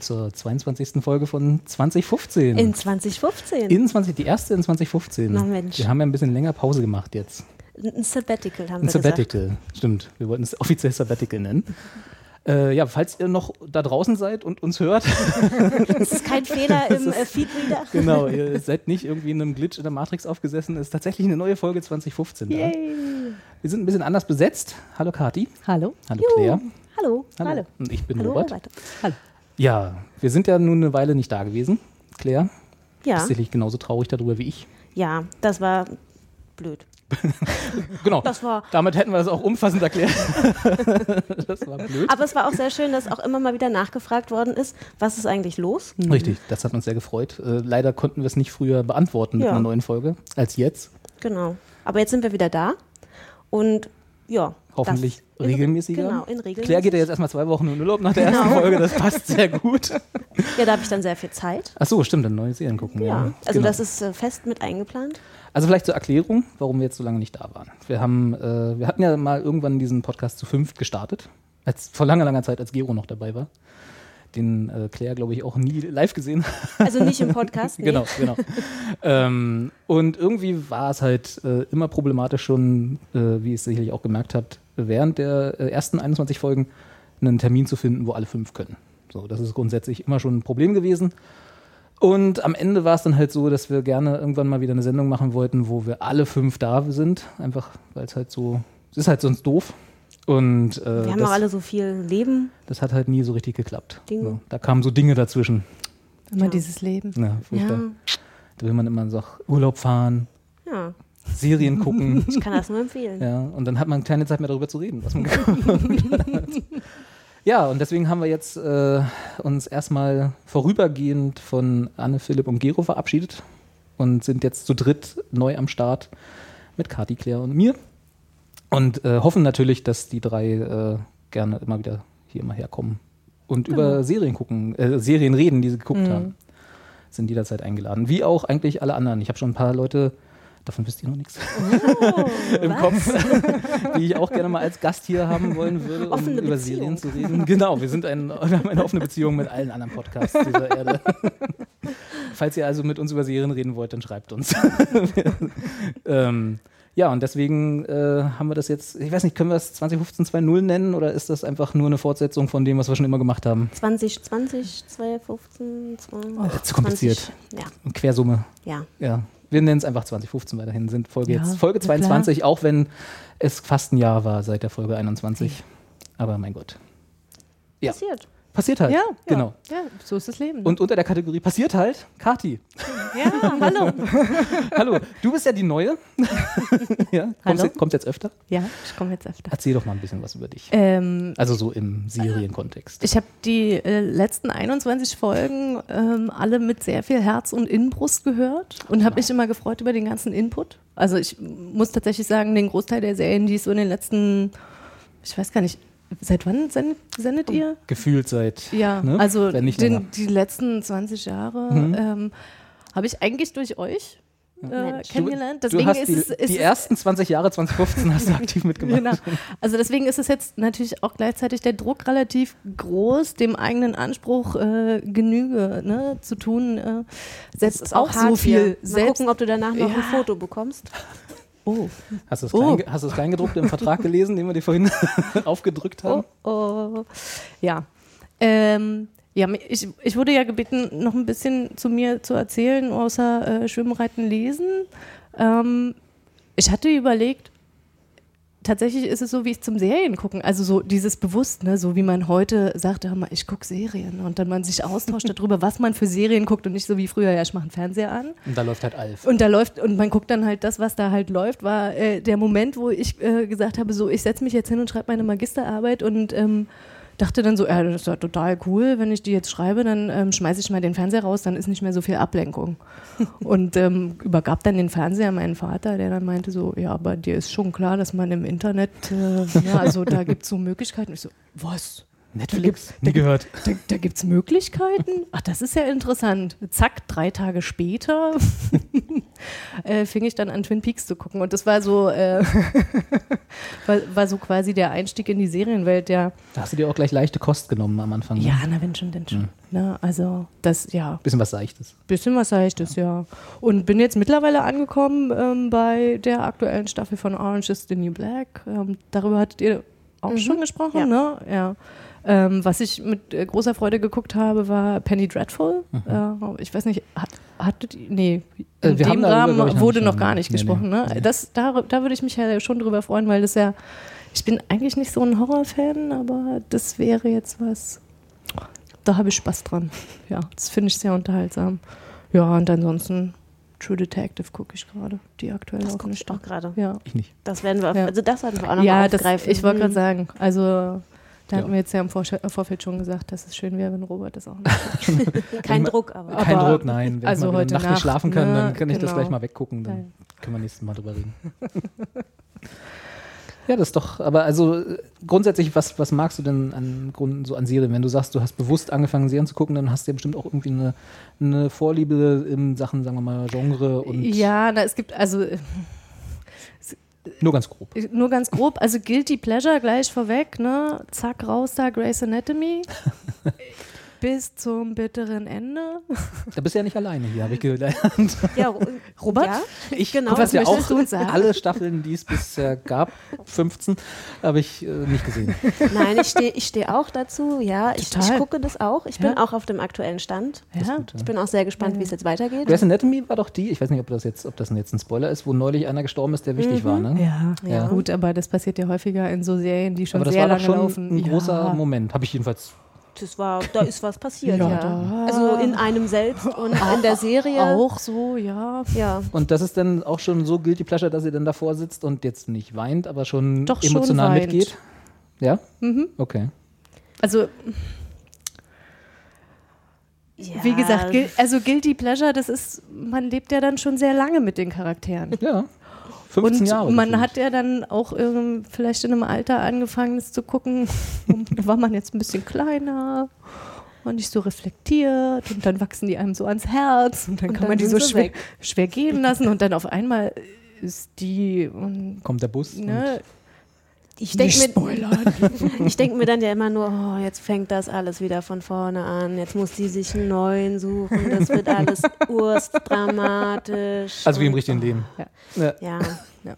Zur 22. Folge von 2015. In 2015. in 20, die erste in 2015. Na Mensch. Wir haben ja ein bisschen länger Pause gemacht jetzt. ein Sabbatical haben Ein wir Sabbatical, stimmt. Wir wollten es offiziell Sabbatical nennen. Äh, ja, falls ihr noch da draußen seid und uns hört, gesagt. Das ist kein Fehler im ist- äh, Feedreader. genau, ihr seid nicht irgendwie in einem Glitch in der Matrix aufgesessen, ist tatsächlich eine neue Folge 2015 da. Yay. Wir sind ein bisschen anders besetzt. Hallo Kati. Hallo. Hallo Juhu. Claire. Hallo. Hallo. Und ich bin Hallo, Robert. weiter. Hallo. Ja, wir sind ja nun eine Weile nicht da gewesen. Claire, Ja. bist sicherlich genauso traurig darüber wie ich. ja, das war blöd. Genau. Das war- Damit hätten wir das auch umfassend erklärt. das war blöd. Aber es war auch sehr schön, dass auch immer mal wieder nachgefragt worden ist, was ist eigentlich los? Richtig, das hat uns sehr gefreut. Äh, leider konnten wir es nicht früher beantworten mit Ja. einer neuen Folge als jetzt. Genau. Aber jetzt sind wir wieder da und ja. Hoffentlich das- regelmäßiger. Genau, in regelmäßig. Claire geht ja jetzt erstmal zwei Wochen in Urlaub nach der ersten Genau. Folge, das passt sehr gut. Ja, da habe ich dann sehr viel Zeit. Ach so, stimmt, dann neue Serien gucken. Ja, Ja. Also genau. das ist äh, fest mit eingeplant. Also vielleicht zur Erklärung, warum wir jetzt so lange nicht da waren. Wir haben, äh, wir hatten ja mal irgendwann diesen Podcast zu fünft gestartet, als vor langer, langer Zeit, als Gero noch dabei war. Den äh, Claire, glaube ich, auch nie live gesehen Also nicht im Podcast. Nee. Genau, genau. ähm, und irgendwie war es halt äh, immer problematisch schon, äh, wie ihr es sicherlich auch gemerkt habt, während der äh, ersten 21 Folgen einen Termin zu finden, wo alle fünf können. So, das ist grundsätzlich immer schon ein Problem gewesen. Und am Ende war es dann halt so, dass wir gerne irgendwann mal wieder eine Sendung machen wollten, wo wir alle fünf da sind. Einfach, weil es halt so, es ist halt sonst doof. Und äh, Wir haben das, auch alle so viel Leben. das hat halt nie so richtig geklappt. So, da kamen so Dinge dazwischen. Immer Ja. dieses Leben. Ja. Ja. Da will man immer so Urlaub fahren, Serien gucken. ich kann das nur empfehlen. ja, und dann hat man keine Zeit mehr darüber zu reden, was man gemacht hat. Ja, und deswegen haben wir jetzt äh, uns erstmal vorübergehend von Anne, Philipp und Gero verabschiedet und sind jetzt zu dritt neu am Start mit Kati, Claire und mir. Und äh, hoffen natürlich, dass die drei äh, gerne immer wieder hier mal herkommen und über Serien gucken, äh, Serien reden, die sie geguckt haben. Sind jederzeit eingeladen. Wie auch eigentlich alle anderen. Ich habe schon ein paar Leute, davon wisst ihr noch nichts, im Kopf, die ich auch gerne mal als Gast hier haben wollen würde, um Offene über Beziehung. Serien zu reden. Genau, wir, sind ein, wir haben eine offene Beziehung mit allen anderen Podcasts dieser Erde. Falls ihr also mit uns über Serien reden wollt, dann schreibt uns. ähm, ja, und deswegen äh, haben wir das jetzt, ich weiß nicht, können wir es 2015 2.0 nennen oder ist das einfach nur eine Fortsetzung von dem, was wir schon immer gemacht haben? 2020, 2015, 20, zu kompliziert. 20, ja, Eine Quersumme. ja. Ja, wir nennen es einfach 2015 weiterhin. Sind Folge Ja, jetzt Folge na klar. 22, auch wenn es fast ein Jahr war seit der Folge 21. Aber mein Gott. Ja, Passiert. Passiert halt. Ja, genau. Ja, so ist das Leben. ne? Und unter der Kategorie passiert halt, Kati. ja, hallo. Hallo, du bist ja die Neue. ja, kommst, Hallo. jetzt, kommst jetzt öfter? Ja, ich komme jetzt öfter. Erzähl doch mal ein bisschen was über dich. Ähm, Also so im Serienkontext. ich habe die äh, letzten 21 Folgen ähm, alle mit sehr viel Herz und Inbrust gehört und habe mich immer gefreut über den ganzen Input. Also ich muss tatsächlich sagen, den Großteil der Serien, die es so in den letzten, ich weiß gar nicht, seit wann sendet, sendet ihr? Gefühlt seit, Ja, ne? also Wenn nicht länger. den, die letzten 20 Jahre Mhm. ähm, habe ich eigentlich durch euch äh, kennengelernt. du Deswegen hast ist die, es, ist die ersten 20 Jahre 2015 hast du aktiv mitgemacht. Genau. Also deswegen ist es jetzt natürlich auch gleichzeitig der Druck relativ groß, dem eigenen Anspruch äh, Genüge ne, zu tun. Äh, selbst auch, hart so viel. Hier. Mal Selbst, gucken, ob du danach noch Ja. ein Foto bekommst. Oh, Hast du es Oh. klein, hast du es kleingedruckt im Vertrag gelesen, den wir dir vorhin aufgedrückt haben? oh, oh. Ja. Ähm, ja, ich, ich wurde ja gebeten, noch ein bisschen zu mir zu erzählen, außer äh, Schwimmen, Reiten, Lesen. Ähm, ich hatte überlegt, tatsächlich ist es so, wie ich zum Serien gucken. Also so dieses Bewusst, ne? so wie man heute sagt, mal, ich gucke Serien und dann man sich austauscht darüber, was man für Serien guckt und nicht so wie früher, ja, ich mache einen Fernseher an. Und da läuft halt Alf. Und da läuft, und man guckt dann halt das, was da halt läuft, war äh, der Moment, wo ich äh, gesagt habe, so, ich setze mich jetzt hin und schreibe meine Magisterarbeit und ähm, dachte dann so, ja, das ist ja total cool, wenn ich die jetzt schreibe, dann ähm, schmeiße ich mal den Fernseher raus, dann ist nicht mehr so viel Ablenkung. Und ähm, übergab dann den Fernseher meinen Vater, der dann meinte so, ja, aber dir ist schon klar, dass man im Internet, äh, ja, also da gibt es so Möglichkeiten. Ich so, was? Netflix? Nie gehört. Da, da gibt es Möglichkeiten? Ach, das ist ja interessant. Zack, drei Tage später äh, fing ich dann an, Twin Peaks zu gucken. Und das war so, äh, war, war so quasi der Einstieg in die Serienwelt, der, Da hast du dir auch gleich leichte Kost genommen am Anfang. ne? ja, na wenn schon, denn schon. Na, also das, ja, Bisschen was Seichtes. bisschen was Seichtes, ja. Und bin jetzt mittlerweile angekommen ähm, bei der aktuellen Staffel von Orange is the New Black. Ähm, darüber hattet ihr auch schon gesprochen, Ja. ne? Ja. Ähm, was ich mit äh, großer Freude geguckt habe, war Penny Dreadful. Äh, ich weiß nicht, hat, hattet ihr, nee, Äh, in wir haben dem darüber, Rahmen glaub ich, wurde noch gar nicht nee, gesprochen, nee, ne? nee. Das, da, da würde ich mich ja schon drüber freuen, weil das ja, ich bin eigentlich nicht so ein Horrorfan, aber das wäre jetzt was, da habe ich Spaß dran. Ja, das finde ich sehr unterhaltsam. Ja, und ansonsten True Detective gucke ich gerade, die aktuell Das auch gucke nicht ich auch gerade. Ja, Ich nicht. Das werden wir, auf, Ja. also das sollten wir auch noch ja mal das, aufgreifen. ich wollte gerade Mhm. sagen, also da hatten Ja. wir jetzt ja im äh, Vorfeld schon gesagt, dass es schön wäre, wenn Robert das auch macht. Kein Druck, aber. Kein Aber- Druck, nein. Wenn also ich mal wieder heute Nacht nicht schlafen kann, ne? dann kann ich das Genau. gleich mal weggucken. Dann Nein. können wir nächstes Mal drüber reden. ja, das ist doch, aber also äh, grundsätzlich, was, was magst du denn an Gründen so an Serien? Wenn du sagst, du hast bewusst angefangen, Serien zu gucken, dann hast du ja bestimmt auch irgendwie eine, eine Vorliebe in Sachen, sagen wir mal, Genre und Ja, na, es gibt also äh, nur ganz grob. nur ganz grob, also Guilty Pleasure gleich vorweg, ne? Zack, raus da, Grey's Anatomy. Bis zum bitteren Ende. Da bist du ja nicht alleine hier, habe ich gelernt. Ja, Ro- Robert? Ja, Ich Genau, gucke was ja möchtest auch du uns sagen? alle Staffeln, die es bisher gab, 15, habe ich äh, nicht gesehen. nein, ich stehe ich steh auch dazu. Ja, ich, ich gucke das auch. Ich Ja. bin auch auf dem aktuellen Stand. Ja. Ich bin auch sehr gespannt, wie es jetzt weitergeht. Grey's Anatomy war doch die, ich weiß nicht, ob das jetzt, ob das jetzt ein Spoiler ist, wo neulich einer gestorben ist, der wichtig war, ne? Ja, Ja. gut, aber das passiert ja häufiger in so Serien, die schon Aber das sehr war lange doch schon laufen. ein großer. Moment, habe ich jedenfalls. Das war, da ist was passiert, Ja, ja. Also in einem selbst und in der Serie. Auch so, ja. Ja. Und das ist dann auch schon so guilty pleasure, dass ihr dann davor sitzt und jetzt nicht weint, aber schon Doch schon emotional weint. mitgeht. Ja? Mhm. Okay. Also, ja. wie gesagt, also Guilty Pleasure, das ist, man lebt ja dann schon sehr lange mit den Charakteren. Ja. 15 Und Jahre. man hat ja dann auch ähm, vielleicht in einem Alter angefangen, das zu gucken. war man jetzt ein bisschen kleiner und nicht so reflektiert und dann wachsen die einem so ans Herz und dann Und kann dann man die so schwer, schwer gehen lassen und dann auf einmal ist die und, Kommt der Bus. ne, Ich denke mir, ich denk mir dann ja immer nur, oh, jetzt fängt das alles wieder von vorne an. Jetzt muss die sich einen neuen suchen. Das wird alles urstdramatisch. Also wie im richtigen Leben. Ja. Ja. Ja.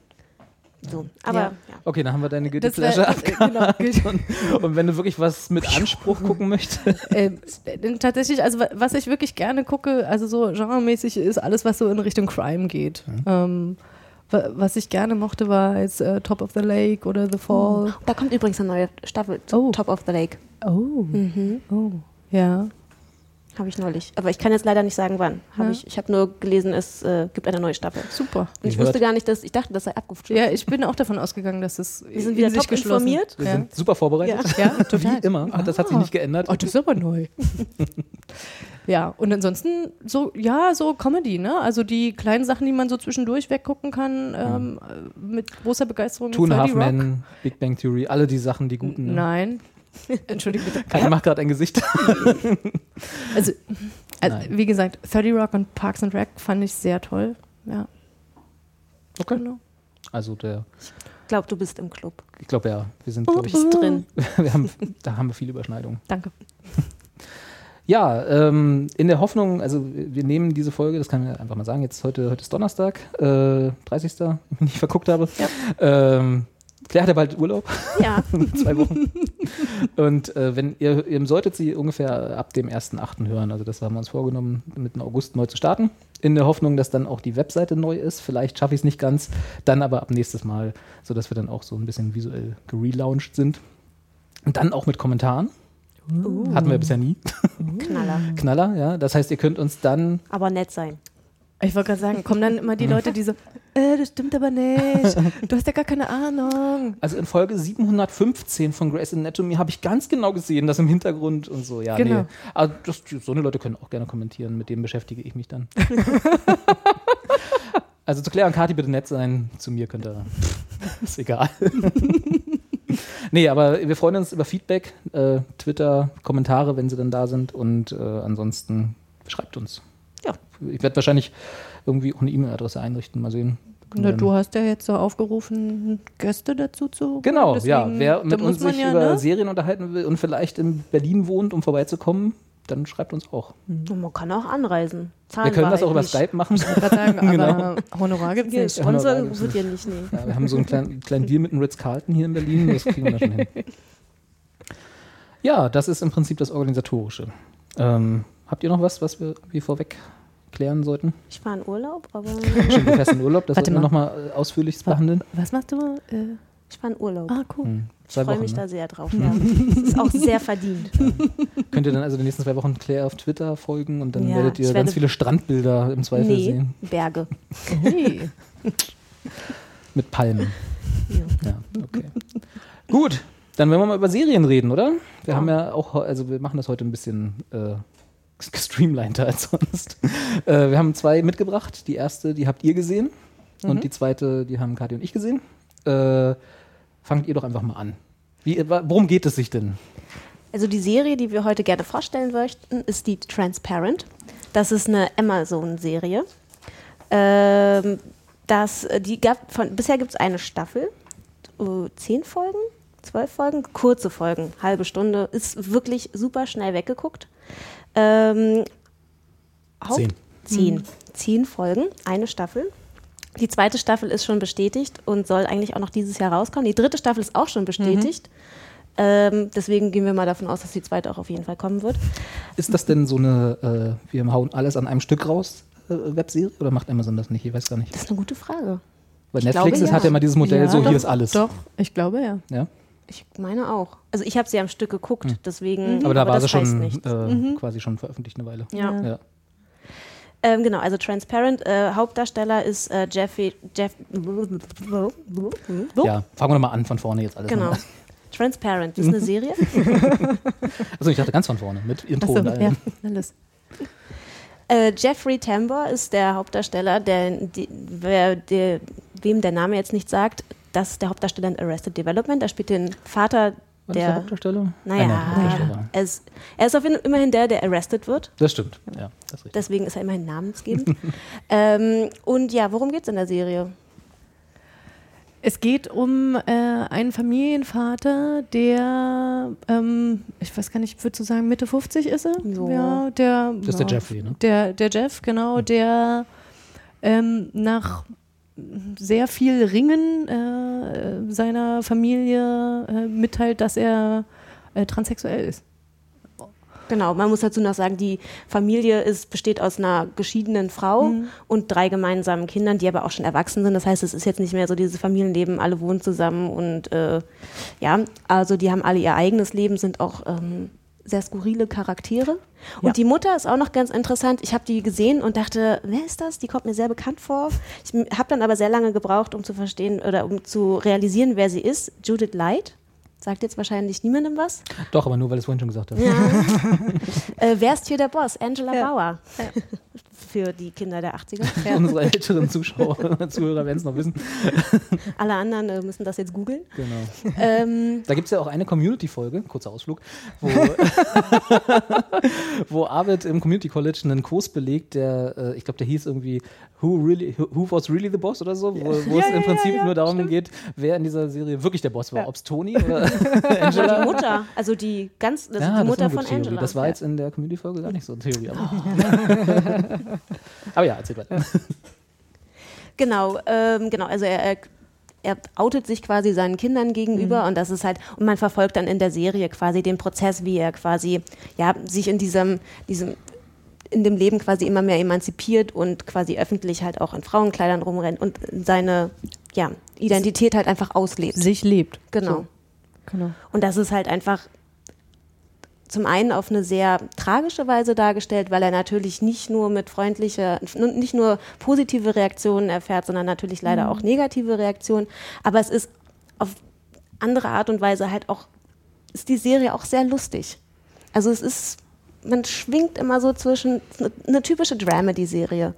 So, aber Ja. ja. Okay, dann haben wir deine guilty pleasure äh, genau, abgehakt. und, und wenn du wirklich was mit Anspruch gucken möchtest. Ähm, äh, tatsächlich, also wa- was ich wirklich gerne gucke, also so genremäßig ist alles, was so in Richtung Crime geht. Ähm, wa- was ich gerne mochte, war jetzt äh, Top of the Lake oder The Fall. Da kommt übrigens eine neue Staffel, Oh. Top of the Lake. Oh, Mhm. oh, ja. Habe ich neulich. Aber ich kann jetzt leider nicht sagen, wann. Hab Ja. ich ich habe nur gelesen, es äh, gibt eine neue Staffel. Super. Und ich wusste gar nicht, dass ich dachte, das sei abgeschlossen. Ja, ich bin auch davon ausgegangen, dass es Wir sind in wieder sich top geschlossen. informiert. Wir Ja. sind super vorbereitet. Ja, total. Wie immer. Das hat sich nicht geändert. Oh, das ist aber neu. ja, und ansonsten so, ja, so Comedy, ne? Also die kleinen Sachen, die man so zwischendurch weggucken kann, ähm, äh, mit großer Begeisterung. Two and a 30 Half Rock. Men, Big Bang Theory, alle die Sachen, die guten. Ne? Nein. Entschuldige bitte. Keiner macht gerade ein Gesicht. Also, also wie gesagt, 30 Rock und Parks and Rec fand ich sehr toll. Ja. Okay. Genau. Also der, Ich glaube, du bist im Club. ich glaube ja, wir sind, glaube ich, drin. wir haben, da haben wir viele Überschneidungen. Danke. Ja, ähm, in der Hoffnung, also wir nehmen diese Folge, das kann ich einfach mal sagen, jetzt heute, heute ist Donnerstag, äh, 30. wenn ich nicht verguckt habe. Ähm, Claire hat ja bald Urlaub, Ja. zwei Wochen. Und äh, wenn ihr, ihr solltet sie ungefähr ab dem 1.8. hören, also das haben wir uns vorgenommen, Mitte August neu zu starten, in der Hoffnung, dass dann auch die Webseite neu ist. Vielleicht schaffe ich es nicht ganz, dann aber ab nächstes Mal, sodass wir dann auch so ein bisschen visuell gelauncht sind. Und dann auch mit Kommentaren. Hatten wir bisher nie. Knaller. Knaller, ja. Das heißt, ihr könnt uns dann Aber nett sein. Ich wollte gerade sagen, kommen dann immer die Leute, die so, äh, das stimmt aber nicht. Du hast ja gar keine Ahnung. Also in Folge 715 von Grey's Anatomy habe ich ganz genau gesehen, das im Hintergrund und so. Ja, Genau. nee. Aber das, so eine Leute können auch gerne kommentieren, mit dem beschäftige ich mich dann. also zu Claire und Kati bitte nett sein, zu mir könnt ihr. Ist egal. nee, aber wir freuen uns über Feedback, äh, Twitter, Kommentare, wenn sie dann da sind und äh, ansonsten schreibt uns. Ja. Ich werde wahrscheinlich irgendwie auch eine E-Mail-Adresse einrichten, mal sehen. Na, du hast ja jetzt so aufgerufen, Gäste dazu zu. Genau, Deswegen, ja. Wer mit uns sich ja, über ne? Serien unterhalten will und vielleicht in Berlin wohnt, um vorbeizukommen, dann schreibt uns auch. Und man kann auch anreisen. Wir können das auch über nicht. Skype machen. Ich sagen, aber Genau. Honorar gibt es nicht. Sponsor nur wird ja nicht, nee. Ja, wir haben so einen kleinen, kleinen Deal mit dem Ritz-Carlton hier in Berlin, das kriegen wir da schon hin. Ja, das ist im Prinzip das Organisatorische. Ähm, habt ihr noch was, was wir wie vorweg klären sollten? Ich war in Urlaub, aber Schon du fährst in Urlaub, das sollten wir mal. nochmal ausführlich behandeln. Was machst du? Äh, ich war in Urlaub. ah, cool. Hm, ich Zwei freue Wochen. mich Ne? da sehr drauf. Ja. Das ist auch sehr verdient. Könnt ihr dann also die nächsten zwei Wochen Claire auf Twitter folgen und dann Ja, werdet ihr ich ganz viele Strandbilder im Zweifel Nee, sehen. Berge. Hey. Mit Palmen. Ja. Ja, okay. Gut, dann wollen wir mal über Serien reden, oder? Wir Ja. haben ja auch, also wir machen das heute ein bisschen äh, gestreamliner als sonst. äh, wir haben zwei mitgebracht. Die erste, die habt ihr gesehen. Und die zweite, die haben Kati und ich gesehen. Äh, fangt ihr doch einfach mal an. Wie, worum geht es sich denn? Also die Serie, die wir heute gerne vorstellen möchten, ist die Transparent. Das ist eine Amazon-Serie. Ähm, das, äh, die gab von, bisher gibt es eine Staffel, äh, zehn Folgen, zwölf Folgen, kurze Folgen, halbe Stunde, ist wirklich super schnell weggeguckt. Ähm, Haupt- Zehn. Zehn. Zehn Folgen, eine Staffel. Die zweite Staffel ist schon bestätigt und soll eigentlich auch noch dieses Jahr rauskommen. Die dritte Staffel ist auch schon bestätigt. Ähm, deswegen gehen wir mal davon aus, dass die zweite auch auf jeden Fall kommen wird. Ist das denn so eine, äh, wir hauen alles an einem Stück raus, äh, Webserie? Oder macht Amazon das nicht? Ich weiß gar nicht. Das ist eine gute Frage. Weil Ich Netflix glaube, ist, ja. hat ja immer dieses Modell, Ja, so doch, hier ist alles. Doch, ich glaube ja. Ja? Ich meine auch. Also ich habe sie am Stück geguckt, deswegen. Aber da war das sie schon äh, quasi schon veröffentlicht eine Weile. Ja. Ja. Ähm, genau, also Transparent. Äh, Hauptdarsteller ist äh, Jeffy. Jeff. ja, fangen wir mal an von vorne jetzt alles. Genau. mal. Transparent ist eine Serie. Also ich dachte ganz von vorne mit Intro Achso, und allem. ja, alles. Äh, Jeffrey Tambor ist der Hauptdarsteller, der, die, wer, der, wem der Name jetzt nicht sagt. Das ist der Hauptdarsteller in Arrested Development. Er spielt den Vater War das der der. Hauptdarsteller? Naja, Einer der Hauptdarsteller. er ist, er ist auf jeden, immerhin der, der arrested wird. Das stimmt. Ja, das ist richtig. Deswegen ist er immerhin namensgebend. ähm, und ja, worum geht es in der Serie? Es geht um äh, einen Familienvater, der, ähm, ich weiß gar nicht, ich würde so sagen, Mitte 50 ist er. Ja. Ja, der, Das ist der ja, Jeffrey, ne? Der, der Jeff, genau, der ähm, nach sehr viel Ringen äh, seiner Familie äh, mitteilt, dass er äh, transsexuell ist. Genau, man muss dazu noch sagen, die Familie ist, besteht aus einer geschiedenen Frau und drei gemeinsamen Kindern, die aber auch schon erwachsen sind. Das heißt, es ist jetzt nicht mehr so dieses Familienleben, alle wohnen zusammen und äh, ja, also die haben alle ihr eigenes Leben, sind auch ähm, sehr skurrile Charaktere. Und Ja. die Mutter ist auch noch ganz interessant. Ich habe die gesehen und dachte, wer ist das? Die kommt mir sehr bekannt vor. Ich habe dann aber sehr lange gebraucht, um zu verstehen oder um zu realisieren, wer sie ist. Judith Light. Sagt jetzt wahrscheinlich niemandem was. Doch, aber nur, weil du es vorhin schon gesagt hast. Ja. äh, wer ist hier der Boss? Angela Ja. Bauer. Für die Kinder der 80er. Unsere älteren Zuschauer, Zuhörer werden es noch wissen. Alle anderen äh, müssen das jetzt googeln. Genau. Ähm, Da gibt es ja auch eine Community-Folge, kurzer Ausflug, wo, wo Arvid im Community College einen Kurs belegt, der, äh, ich glaube, der hieß irgendwie Who, really, who, was really the boss oder so, wo, wo es im Prinzip nur darum geht, wer in dieser Serie wirklich der Boss war. Ob es Toni oder Angela. die Mutter, also die ganz, Ja, ist die Mutter von Theorie. Angela. Das war Ja. jetzt in der Community-Folge gar nicht so eine Theorie. Aber, aber ja, erzähl weiter. Genau, ähm, genau. Also er, er, er outet sich quasi seinen Kindern gegenüber und das ist halt, und man verfolgt dann in der Serie quasi den Prozess, wie er quasi, ja, sich in diesem, diesem, in dem Leben quasi immer mehr emanzipiert und quasi öffentlich halt auch in Frauenkleidern rumrennt und seine, ja, Identität halt einfach auslebt. Sich lebt. Genau. So. Genau. Und das ist halt einfach zum einen auf eine sehr tragische Weise dargestellt, weil er natürlich nicht nur mit freundlicher, nicht nur positive Reaktionen erfährt, sondern natürlich leider Mhm. auch negative Reaktionen. Aber es ist auf andere Art und Weise halt auch, ist die Serie auch sehr lustig. Also es ist, man schwingt immer so zwischen, eine, eine typische Dramedy-Serie.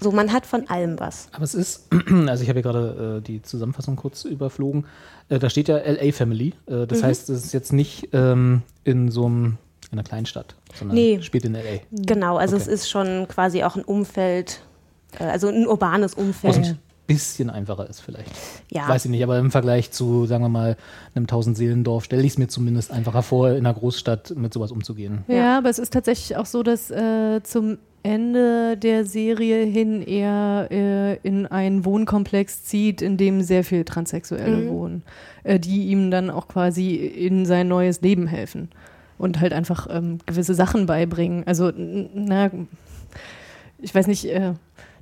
So, man hat von allem was. Aber es ist, also ich habe hier gerade äh, die Zusammenfassung kurz überflogen. Äh, da steht ja LA Family. Äh, das heißt, es ist jetzt nicht ähm, in so einem, in einer Kleinstadt, sondern Nee. spielt in LA. Genau, also Okay. es ist schon quasi auch ein Umfeld, äh, also ein urbanes Was Umfeld. ein bisschen einfacher ist vielleicht. Ja. Weiß ich nicht, aber im Vergleich zu, sagen wir mal, einem Tausend-Seelendorf stelle ich es mir zumindest einfacher vor, in einer Großstadt mit sowas umzugehen. Ja, Ja. aber es ist tatsächlich auch so, dass äh, zum Ende der Serie hin er äh, in einen Wohnkomplex zieht, in dem sehr viel Transsexuelle Mhm. wohnen, äh, die ihm dann auch quasi in sein neues Leben helfen und halt einfach ähm, gewisse Sachen beibringen. Also, na, ich weiß nicht, äh,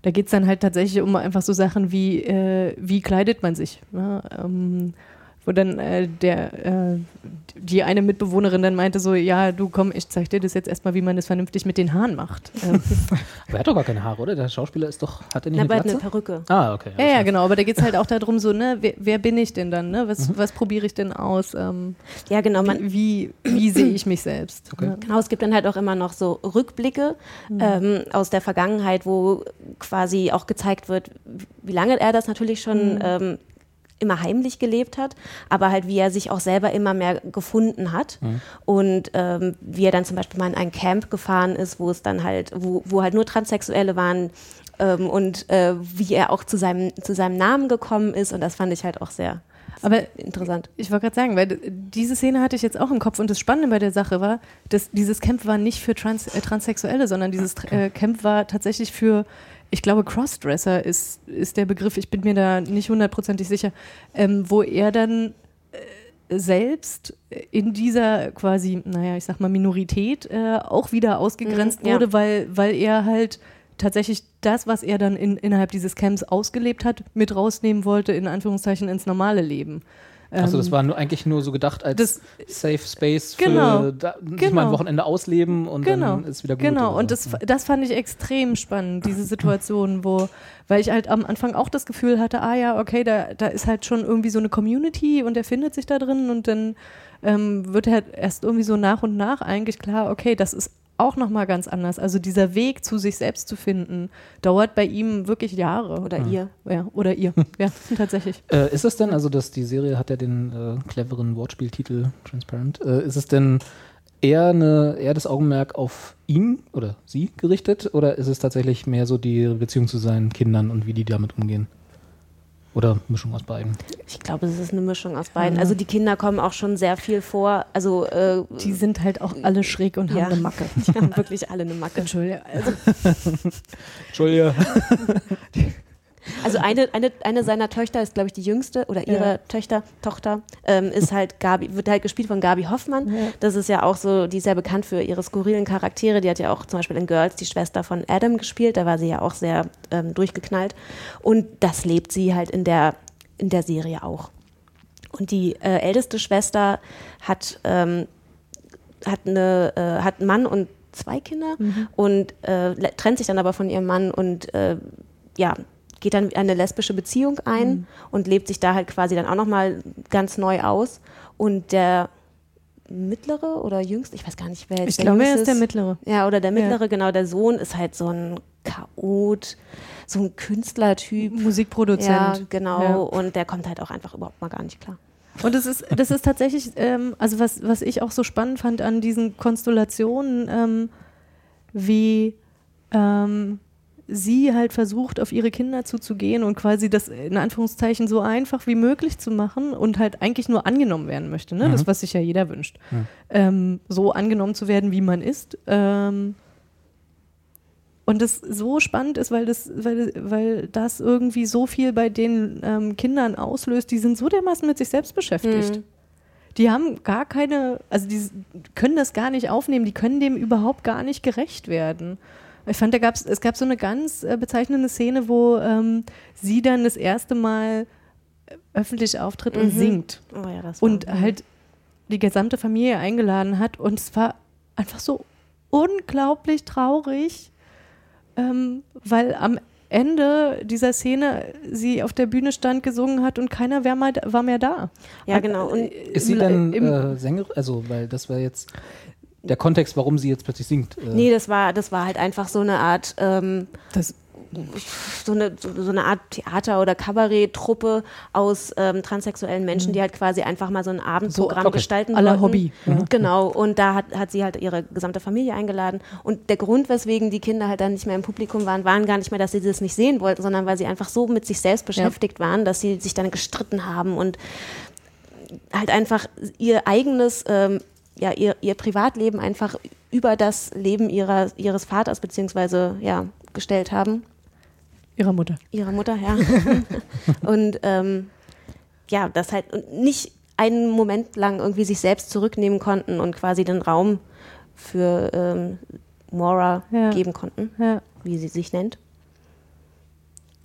da geht es dann halt tatsächlich um einfach so Sachen wie, äh, wie kleidet man sich. Ne? Ähm, wo dann äh, der, äh, die eine Mitbewohnerin dann meinte so, ja, du komm, ich zeig dir das jetzt erstmal, wie man das vernünftig mit den Haaren macht. Ähm, Aber er hat doch gar keine Haare, oder? Der Schauspieler ist doch, hat er nicht Na, eine bald Glatze? eine Perücke. Ah, okay. ja, ja, genau, aber da geht es halt auch darum, so, ne, wer, wer bin ich denn dann, ne? Was, Mhm. was probiere ich denn aus? Ähm, Ja, genau. Man, wie wie sehe ich mich selbst? Okay. Genau, es gibt dann halt auch immer noch so Rückblicke Mhm. ähm, aus der Vergangenheit, wo quasi auch gezeigt wird, wie lange er das natürlich schon Mhm. ähm, immer heimlich gelebt hat, aber halt wie er sich auch selber immer mehr gefunden hat. Und ähm, wie er dann zum Beispiel mal in ein Camp gefahren ist, wo es dann halt, wo, wo halt nur Transsexuelle waren ähm, und äh, wie er auch zu seinem, zu seinem Namen gekommen ist. Und das fand ich halt auch sehr Aber interessant. Ich wollte gerade sagen, weil diese Szene hatte ich jetzt auch im Kopf. Und das Spannende bei der Sache war, dass dieses Camp war nicht für Trans äh, Transsexuelle, sondern dieses äh, Camp war tatsächlich für, ich glaube, Crossdresser ist, ist der Begriff, ich bin mir da nicht hundertprozentig sicher, ähm, wo er dann äh, selbst in dieser quasi, naja, ich sag mal, Minorität äh, auch wieder ausgegrenzt Mhm, ja. wurde, weil, weil er halt tatsächlich das, was er dann in, innerhalb dieses Camps ausgelebt hat, mit rausnehmen wollte, in Anführungszeichen ins normale Leben. Achso, das Ähm, war nur, eigentlich nur so gedacht als das- Safe Space Genau, für da, sich genau. mal ein Wochenende ausleben und Genau, dann ist wieder gut. genau. Und das, das fand ich extrem spannend, diese Situation, wo, weil ich halt am Anfang auch das Gefühl hatte, ah ja, okay, da, da ist halt schon irgendwie so eine Community und er findet sich da drin und dann ähm, wird halt erst irgendwie so nach und nach eigentlich klar, okay, das ist auch nochmal ganz anders. Also dieser Weg zu sich selbst zu finden, dauert bei ihm wirklich Jahre. Oder ihr. Ja, oder ihr. Ja, tatsächlich. Äh, ist es denn, also dass die Serie hat ja den äh, cleveren Wortspieltitel Transparent, äh, ist es denn eher, eine, eher das Augenmerk auf ihn oder sie gerichtet oder ist es tatsächlich mehr so die Beziehung zu seinen Kindern und wie die damit umgehen? Oder Mischung aus beiden? Ich glaube, es ist eine Mischung aus beiden. Also die Kinder kommen auch schon sehr viel vor. Also äh, Die sind halt auch alle schräg und haben Ja. eine Macke. die haben wirklich alle eine Macke. Entschuldigung. Also, Entschuldige. Also eine, eine, eine seiner Töchter ist, glaube ich, die jüngste oder ihre Ja. Töchter, Tochter, ähm, ist halt Gabi, wird halt gespielt von Gabi Hoffmann. Ja. Das ist ja auch so, die ist sehr bekannt für ihre skurrilen Charaktere. Die hat ja auch zum Beispiel in Girls die Schwester von Adam gespielt. Da war sie ja auch sehr ähm, durchgeknallt. Und das lebt sie halt in der, in der Serie auch. Und die äh, älteste Schwester hat, ähm, hat, eine, äh, hat einen Mann und zwei Kinder und äh, trennt sich dann aber von ihrem Mann und äh, ja, geht dann eine lesbische Beziehung ein und lebt sich da halt quasi dann auch nochmal ganz neu aus. Und der mittlere oder jüngste, ich weiß gar nicht, wer jetzt ich der glaube, er jüngste ist der mittlere. ja, oder der Ja. mittlere, genau, der Sohn ist halt so ein Chaot, so ein Künstlertyp. Musikproduzent. Ja, genau. Ja. Und der kommt halt auch einfach überhaupt mal gar nicht klar. Und das ist, das ist tatsächlich, ähm, also was, was ich auch so spannend fand an diesen Konstellationen, ähm, wie ähm, sie halt versucht, auf ihre Kinder zuzugehen und quasi das in Anführungszeichen so einfach wie möglich zu machen und halt eigentlich nur angenommen werden möchte. Ne? Das, was sich ja jeder wünscht. Mhm. Ähm, so angenommen zu werden, wie man ist. Ähm, und das so spannend ist, weil das, weil, weil das irgendwie so viel bei den ähm, Kindern auslöst, die sind so dermaßen mit sich selbst beschäftigt. Mhm. Die haben gar keine, also die können das gar nicht aufnehmen, die können dem überhaupt gar nicht gerecht werden. Ich fand, da gab's, es gab so eine ganz äh, bezeichnende Szene, wo ähm, sie dann das erste Mal äh, öffentlich auftritt und Mhm. singt. Oh ja, das war- Und halt die gesamte Familie eingeladen hat und es war einfach so unglaublich traurig, ähm, weil am Ende dieser Szene sie auf der Bühne stand, gesungen hat und keiner wär mal, war mehr da. Ja, genau. Und Ist sie dann äh, Sängerin? Also, weil das war jetzt der Kontext, warum sie jetzt plötzlich singt. Äh, nee, das war, das war halt einfach so eine Art, ähm, Das, so eine, so, so eine Art Theater- oder Kabarett-Truppe aus ähm, transsexuellen Menschen, die halt quasi einfach mal so ein Abendprogramm So, okay. gestalten wollten. Hobby, ja. Genau, und da hat, hat sie halt ihre gesamte Familie eingeladen. Und der Grund, weswegen die Kinder halt dann nicht mehr im Publikum waren, waren gar nicht mehr, dass sie das nicht sehen wollten, sondern weil sie einfach so mit sich selbst beschäftigt waren, dass sie sich dann gestritten haben und halt einfach ihr eigenes, ähm, ja, ihr, ihr Privatleben einfach über das Leben ihrer, ihres Vaters beziehungsweise ja, gestellt haben. ihrer Mutter. Ihrer Mutter, ja. und ähm, ja, das halt nicht einen Moment lang irgendwie sich selbst zurücknehmen konnten und quasi den Raum für ähm, Maura Ja. geben konnten, Ja. wie sie sich nennt.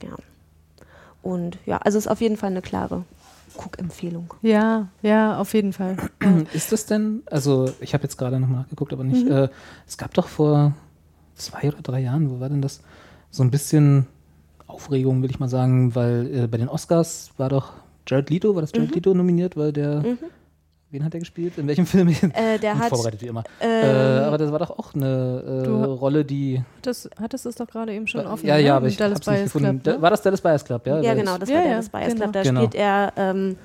Ja. Und ja, also ist auf jeden Fall eine klare Guckempfehlung. Ja, ja, auf jeden Fall. Ja. Ist das denn, also ich habe jetzt gerade nochmal nachgeguckt, aber nicht, Mhm. äh, es gab doch vor zwei oder drei Jahren, wo war denn das, so ein bisschen Aufregung, will ich mal sagen, weil äh, bei den Oscars war doch Jared Leto, war das Mhm. Jared Leto nominiert, weil der, wen hat er gespielt? In welchem Film? Äh, der hat vorbereitet wie immer. ähm, äh, aber das war doch auch eine äh, Du- Rolle, die Das hattest es doch gerade eben schon offen. ja, ne? ja, aber Im ich Dallas hab's nicht gefunden. Club, ne? War das Dallas Buyers Club? Ja, ja, genau, das Ja, war ja, der das Bias genau. Club. Da Genau. spielt er, ähm,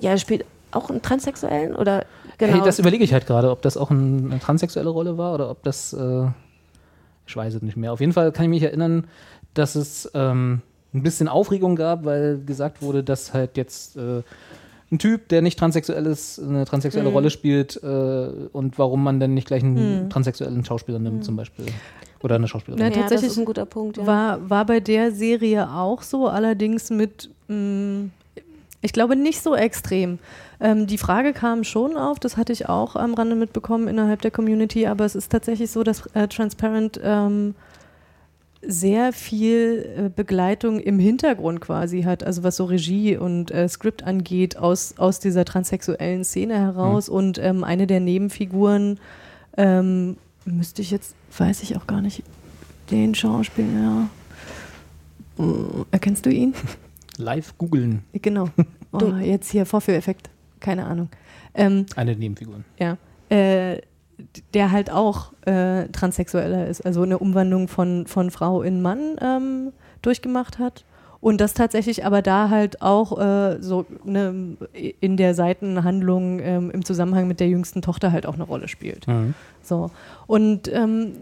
ja, er spielt auch einen Transsexuellen oder genau. Hey, das überlege ich halt gerade, ob das auch ein, eine transsexuelle Rolle war oder ob das, äh, ich weiß es nicht mehr. Auf jeden Fall kann ich mich erinnern, dass es ähm, ein bisschen Aufregung gab, weil gesagt wurde, dass halt jetzt äh, ein Typ, der nicht transsexuell ist, eine transsexuelle Mhm. Rolle spielt äh, und warum man denn nicht gleich einen transsexuellen Schauspieler nimmt zum Beispiel. Oder eine Schauspielerin. Ja, ja, das tatsächlich ist ein guter Punkt. Ja. War, war bei der Serie auch so, allerdings mit, mh, ich glaube, nicht so extrem. Ähm, die Frage kam schon auf, das hatte ich auch am Rande mitbekommen innerhalb der Community, aber es ist tatsächlich so, dass äh, Transparent ähm, sehr viel äh, Begleitung im Hintergrund quasi hat, also was so Regie und äh, Skript angeht, aus, aus dieser transsexuellen Szene heraus. Und ähm, eine der Nebenfiguren ähm, müsste ich jetzt, weiß ich auch gar nicht, den Schauspieler. Äh, erkennst du ihn? Live googeln, Genau. Oh, jetzt hier Vorführeffekt. Keine Ahnung. Ähm, eine der Nebenfiguren. ja. Äh, der halt auch äh, transsexueller ist, also eine Umwandlung von, von Frau in Mann ähm, durchgemacht hat. Und das tatsächlich aber da halt auch äh, so ne, in der Seitenhandlung ähm, im Zusammenhang mit der jüngsten Tochter halt auch eine Rolle spielt. Mhm. So. Und ähm,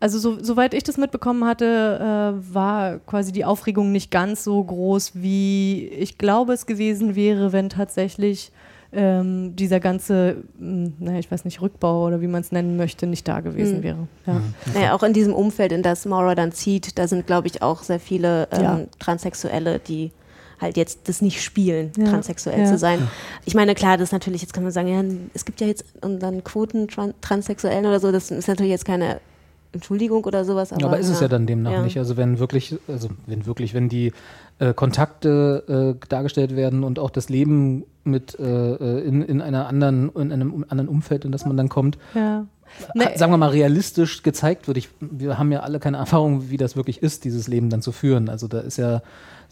also so, soweit ich das mitbekommen hatte, äh, war quasi die Aufregung nicht ganz so groß, wie ich glaube es gewesen wäre, wenn tatsächlich ähm, dieser ganze, mh, naja, ich weiß nicht, Rückbau oder wie man es nennen möchte, nicht da gewesen Hm. wäre. Ja. Naja, auch in diesem Umfeld, in das Maura dann zieht, da sind, glaube ich, auch sehr viele ähm, Ja. Transsexuelle, die halt jetzt das nicht spielen, Ja. transsexuell Ja. zu sein. Ich meine, klar, das ist natürlich, jetzt kann man sagen, ja, es gibt ja jetzt und dann Quoten Tran Transsexuellen oder so, das ist natürlich jetzt keine Entschuldigung oder sowas. Aber, Aber, ist es ja dann demnach Ja. nicht. Also wenn wirklich, also wenn wirklich, wenn die äh, Kontakte äh, dargestellt werden und auch das Leben mit äh, äh, in, in einer anderen, in einem um- anderen Umfeld, in das man dann kommt, Ja. Ne, hat, sagen wir mal realistisch gezeigt wird. Ich, wir haben ja alle keine Erfahrung, wie das wirklich ist, dieses Leben dann zu führen. Also da ist ja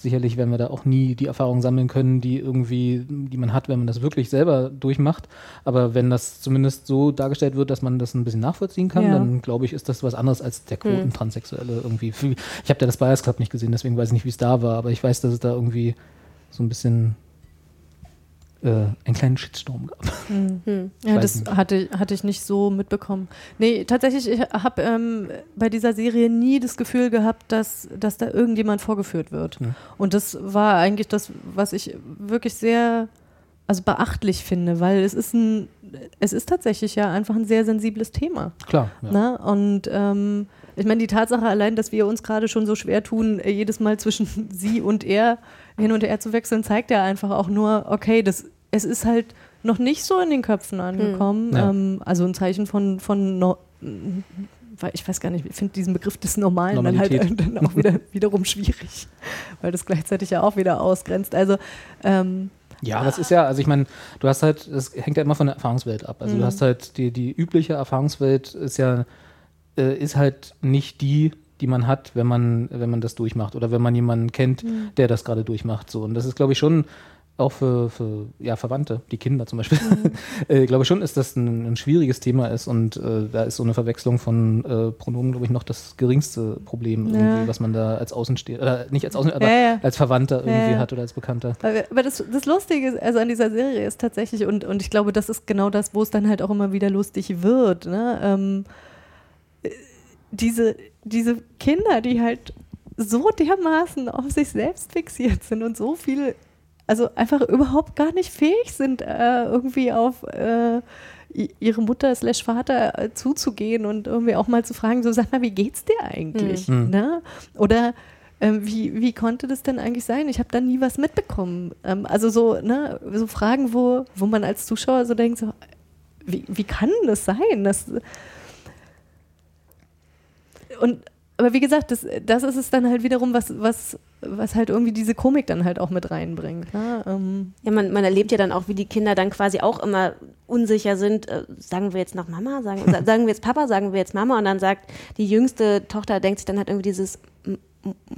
sicherlich, werden wir da auch nie die Erfahrung sammeln können, die irgendwie, die man hat, wenn man das wirklich selber durchmacht. Aber wenn das zumindest so dargestellt wird, dass man das ein bisschen nachvollziehen kann, Ja. dann glaube ich, ist das was anderes als der Quotentranssexuelle irgendwie. Ich habe da das Bias Club nicht gesehen, deswegen weiß ich nicht, wie es da war, aber ich weiß, dass es da irgendwie so ein bisschen äh, einen kleinen Shitstorm gab. Ja, weiß das nicht. hatte, hatte ich nicht so mitbekommen. Nee, tatsächlich, ich habe ähm, bei dieser Serie nie das Gefühl gehabt, dass, dass da irgendjemand vorgeführt wird. Ja. Und das war eigentlich das, was ich wirklich sehr also beachtlich finde, weil es ist ein, es ist tatsächlich ja einfach ein sehr sensibles Thema. Klar. Ja. Ne? Und ähm, ich meine, die Tatsache allein, dass wir uns gerade schon so schwer tun, jedes Mal zwischen sie und er hin und her zu wechseln, zeigt ja einfach auch nur, okay, das, es ist halt noch nicht so in den Köpfen angekommen. Ja. Ähm, also ein Zeichen von, von no, weil ich weiß gar nicht, ich finde diesen Begriff des Normalen dann halt dann auch wieder, wiederum schwierig, weil das gleichzeitig ja auch wieder ausgrenzt. Also, ähm, Ja, es ist ja, also ich meine, du hast halt, es hängt ja immer von der Erfahrungswelt ab. Also du hast halt die, die übliche Erfahrungswelt ist ja, äh, ist halt nicht die, die man hat, wenn man, wenn man das durchmacht oder wenn man jemanden kennt, der das gerade durchmacht. So. Und das ist, glaube ich, schon auch für, für ja, Verwandte, die Kinder zum Beispiel, äh, glaube ich schon, ist das ein, ein schwieriges Thema ist und äh, da ist so eine Verwechslung von äh, Pronomen, glaube ich, noch das geringste Problem, Ja. irgendwie, was man da als Außenstehender, oder nicht als Außenstehender, aber Ja, ja. als Verwandter irgendwie hat oder als Bekannter. Aber, aber das, das Lustige ist, also an dieser Serie ist tatsächlich, und, und ich glaube, das ist genau das, wo es dann halt auch immer wieder lustig wird, ne? ähm, äh, diese, diese Kinder, die halt so dermaßen auf sich selbst fixiert sind und so viel, also einfach überhaupt gar nicht fähig sind, äh, irgendwie auf äh, ihre Mutter slash Vater äh, zuzugehen und irgendwie auch mal zu fragen, so sag mal, wie geht's dir eigentlich? Mhm. Ne? Oder ähm, wie, wie konnte das denn eigentlich sein? Ich habe da nie was mitbekommen. Ähm, also so, ne, so Fragen, wo, wo man als Zuschauer so denkt, so, wie, wie kann das sein? Das, und aber wie gesagt, das, das ist es dann halt wiederum, was, was, was halt irgendwie diese Komik dann halt auch mit reinbringt. Ne? Ähm, Ja, man, man erlebt ja dann auch, wie die Kinder dann quasi auch immer unsicher sind. Äh, sagen wir jetzt noch Mama? Sagen, sa- sagen wir jetzt Papa? Sagen wir jetzt Mama? Und dann sagt die jüngste Tochter, denkt sich dann halt irgendwie dieses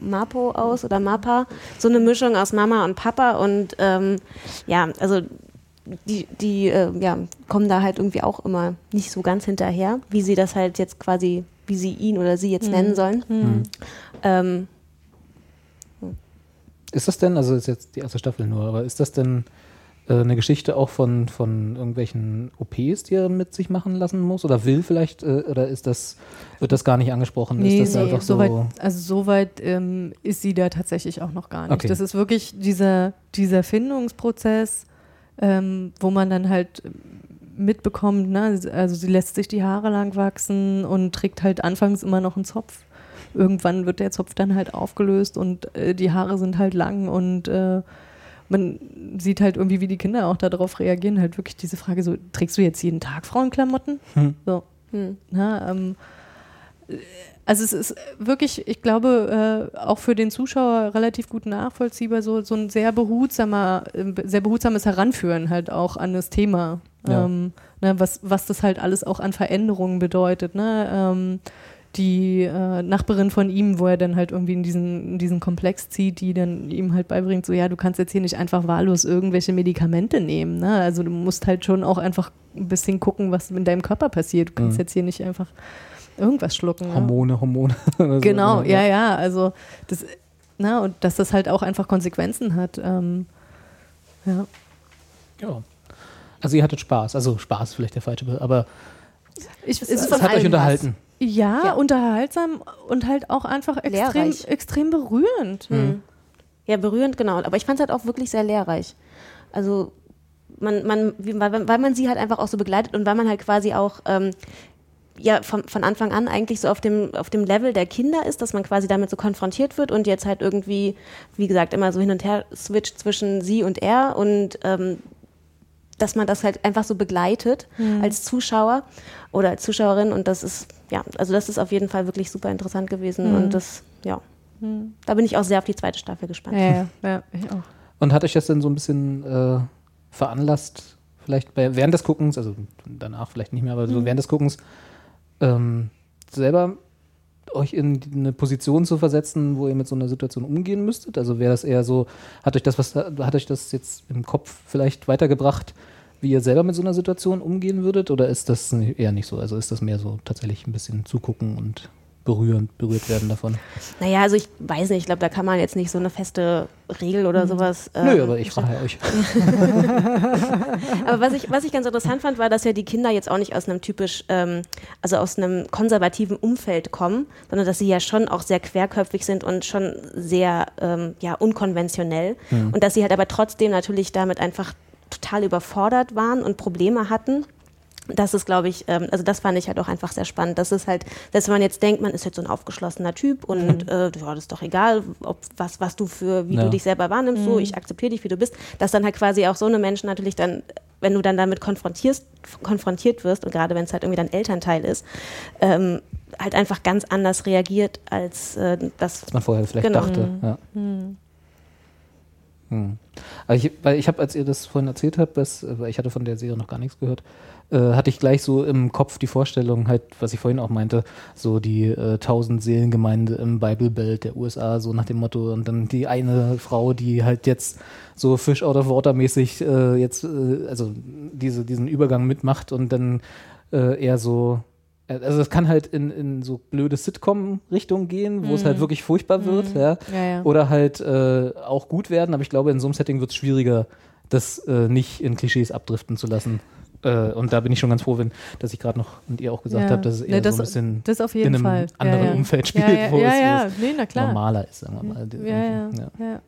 Mapo aus oder Mapa. So eine Mischung aus Mama und Papa. Und ähm, ja, also die, die äh, ja, kommen da halt irgendwie auch immer nicht so ganz hinterher, wie sie das halt jetzt quasi, wie sie ihn oder sie jetzt nennen sollen. Ähm, Ist das denn, also ist jetzt die erste Staffel nur, aber ist das denn äh, eine Geschichte auch von, von irgendwelchen OPs, die er mit sich machen lassen muss oder will vielleicht, äh, oder ist das, wird das gar nicht angesprochen? Nee, ist das so, einfach so weit, also so weit ähm, ist sie da tatsächlich auch noch gar nicht. Okay. Das ist wirklich dieser, dieser Findungsprozess, ähm, wo man dann halt mitbekommt, ne? also sie lässt sich die Haare lang wachsen und trägt halt anfangs immer noch einen Zopf. Irgendwann wird der Zopf dann halt aufgelöst und äh, die Haare sind halt lang und äh, man sieht halt irgendwie, wie die Kinder auch darauf reagieren. Halt wirklich diese Frage: so, trägst du jetzt jeden Tag Frauenklamotten? Hm. So. hm. Na, ähm, also es ist wirklich, ich glaube, äh, auch für den Zuschauer relativ gut nachvollziehbar, so, so ein sehr behutsamer, äh, sehr behutsames Heranführen halt auch an das Thema. Ja. Ähm, ne, was, was das halt alles auch an Veränderungen bedeutet. Ne? Ähm, die äh, Nachbarin von ihm, wo er dann halt irgendwie in diesen, in diesen Komplex zieht, die dann ihm halt beibringt, so ja, du kannst jetzt hier nicht einfach wahllos irgendwelche Medikamente nehmen. Ne? Also du musst halt schon auch einfach ein bisschen gucken, was in deinem Körper passiert. Du kannst Mhm. jetzt hier nicht einfach irgendwas schlucken. ne? Hormone, Hormone. oder so, Genau, ja, ja. Also das, na, und dass das halt auch einfach Konsequenzen hat. Ähm, ja. ja. Also ihr hattet Spaß, also Spaß ist vielleicht der falsche, Be- aber Ich, Es es hat euch unterhalten. ja, Ja. unterhaltsam und halt auch einfach extrem, Lehrreich. extrem berührend. Hm. Ja, berührend, genau. Aber ich fand es halt auch wirklich sehr lehrreich. Also man, man, weil, weil man sie halt einfach auch so begleitet und weil man halt quasi auch ähm, ja von, von Anfang an eigentlich so auf dem, auf dem Level der Kinder ist, dass man quasi damit so konfrontiert wird und jetzt halt irgendwie, wie gesagt, immer so hin und her switcht zwischen sie und er und ähm, dass man das halt einfach so begleitet als Zuschauer oder als Zuschauerin und das ist, ja, also das ist auf jeden Fall wirklich super interessant gewesen und das, ja, da bin ich auch sehr auf die zweite Staffel gespannt. Ja, ja, ja, ich auch. Und hat euch das denn so ein bisschen äh, veranlasst, vielleicht bei, während des Guckens, also danach vielleicht nicht mehr, aber so während des Guckens, ähm, selber euch in eine Position zu versetzen, wo ihr mit so einer Situation umgehen müsstet? Also wäre das eher so, hat euch das was, hat euch das jetzt im Kopf vielleicht weitergebracht, wie ihr selber mit so einer Situation umgehen würdet? Oder ist das eher nicht so? Also ist das mehr so tatsächlich ein bisschen zugucken und berühren, berührt werden davon? Naja, also ich weiß nicht, ich glaube, da kann man jetzt nicht so eine feste Regel oder sowas. ähm, Nö, aber ich frage euch. Aber was ich, was ich ganz interessant fand, war, dass ja die Kinder jetzt auch nicht aus einem typisch, ähm, also aus einem konservativen Umfeld kommen, sondern dass sie ja schon auch sehr querköpfig sind und schon sehr ähm, ja, unkonventionell. Und dass sie halt aber trotzdem natürlich damit einfach total überfordert waren und Probleme hatten. Das ist, glaube ich, ähm, also das fand ich halt auch einfach sehr spannend. Das ist halt, dass man jetzt denkt, man ist jetzt so ein aufgeschlossener Typ und äh, ja, das ist doch egal, ob was, was du für, wie Ja. du dich selber wahrnimmst, so ich akzeptiere dich, wie du bist, dass dann halt quasi auch so eine Menschen natürlich dann, wenn du dann damit konfrontierst, konfrontiert wirst und gerade wenn es halt irgendwie dein Elternteil ist, ähm, halt einfach ganz anders reagiert als äh, das. was man vorher vielleicht Genau. dachte. Ja. Hm. Aber ich, weil ich habe, als ihr das vorhin erzählt habt, das, weil ich hatte von der Serie noch gar nichts gehört, äh, hatte ich gleich so im Kopf die Vorstellung, halt, was ich vorhin auch meinte, so die äh, Seelengemeinde im Bible Belt der USA, so nach dem Motto, und dann die eine Frau, die halt jetzt so Fish out of Water mäßig äh, jetzt, äh, also diese, diesen Übergang mitmacht und dann äh, eher so also es kann halt in, in so blöde Sitcom-Richtung gehen, wo es halt wirklich furchtbar wird, ja. Ja, ja. Oder halt äh, auch gut werden, aber ich glaube, in so einem Setting wird es schwieriger, das äh, nicht in Klischees abdriften zu lassen. Äh, und da bin ich schon ganz froh, wenn, dass ich gerade noch und ihr auch gesagt Ja. habt, dass es eher Ne, das- so ein bisschen Das auf jeden in einem Fall. anderen ja, ja. Umfeld spielt, ja, ja, wo, ja, es, ja. Nee, normaler ist, sagen wir mal. Ja, ja, ja. ja.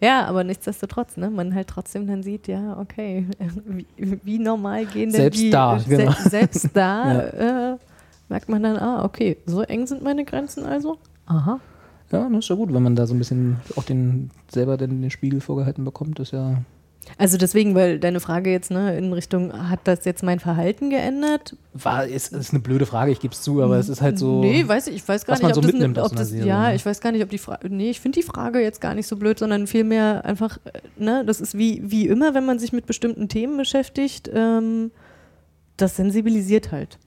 Ja, aber nichtsdestotrotz, ne, man halt trotzdem dann sieht, ja, okay, wie, wie normal gehen denn Selbst die, da, se genau. selbst da äh, merkt man dann, ah, okay, so eng sind meine Grenzen also. Aha. Ja, das ist ja gut, wenn man da so ein bisschen auch den selber den, den Spiegel vorgehalten bekommt, ist ja Also deswegen, weil deine Frage jetzt ne, in Richtung, hat das jetzt mein Verhalten geändert? war ist, ist eine blöde Frage, ich gebe es zu, aber es ist halt so Nee, weiß ich, ich weiß gar was nicht, ob so das, aus ob das Serie, ja, ne? ich weiß gar nicht, ob die Frage, nee, ich finde die Frage jetzt gar nicht so blöd, sondern vielmehr einfach, äh, ne, das ist wie, wie immer, wenn man sich mit bestimmten Themen beschäftigt, ähm, das sensibilisiert halt.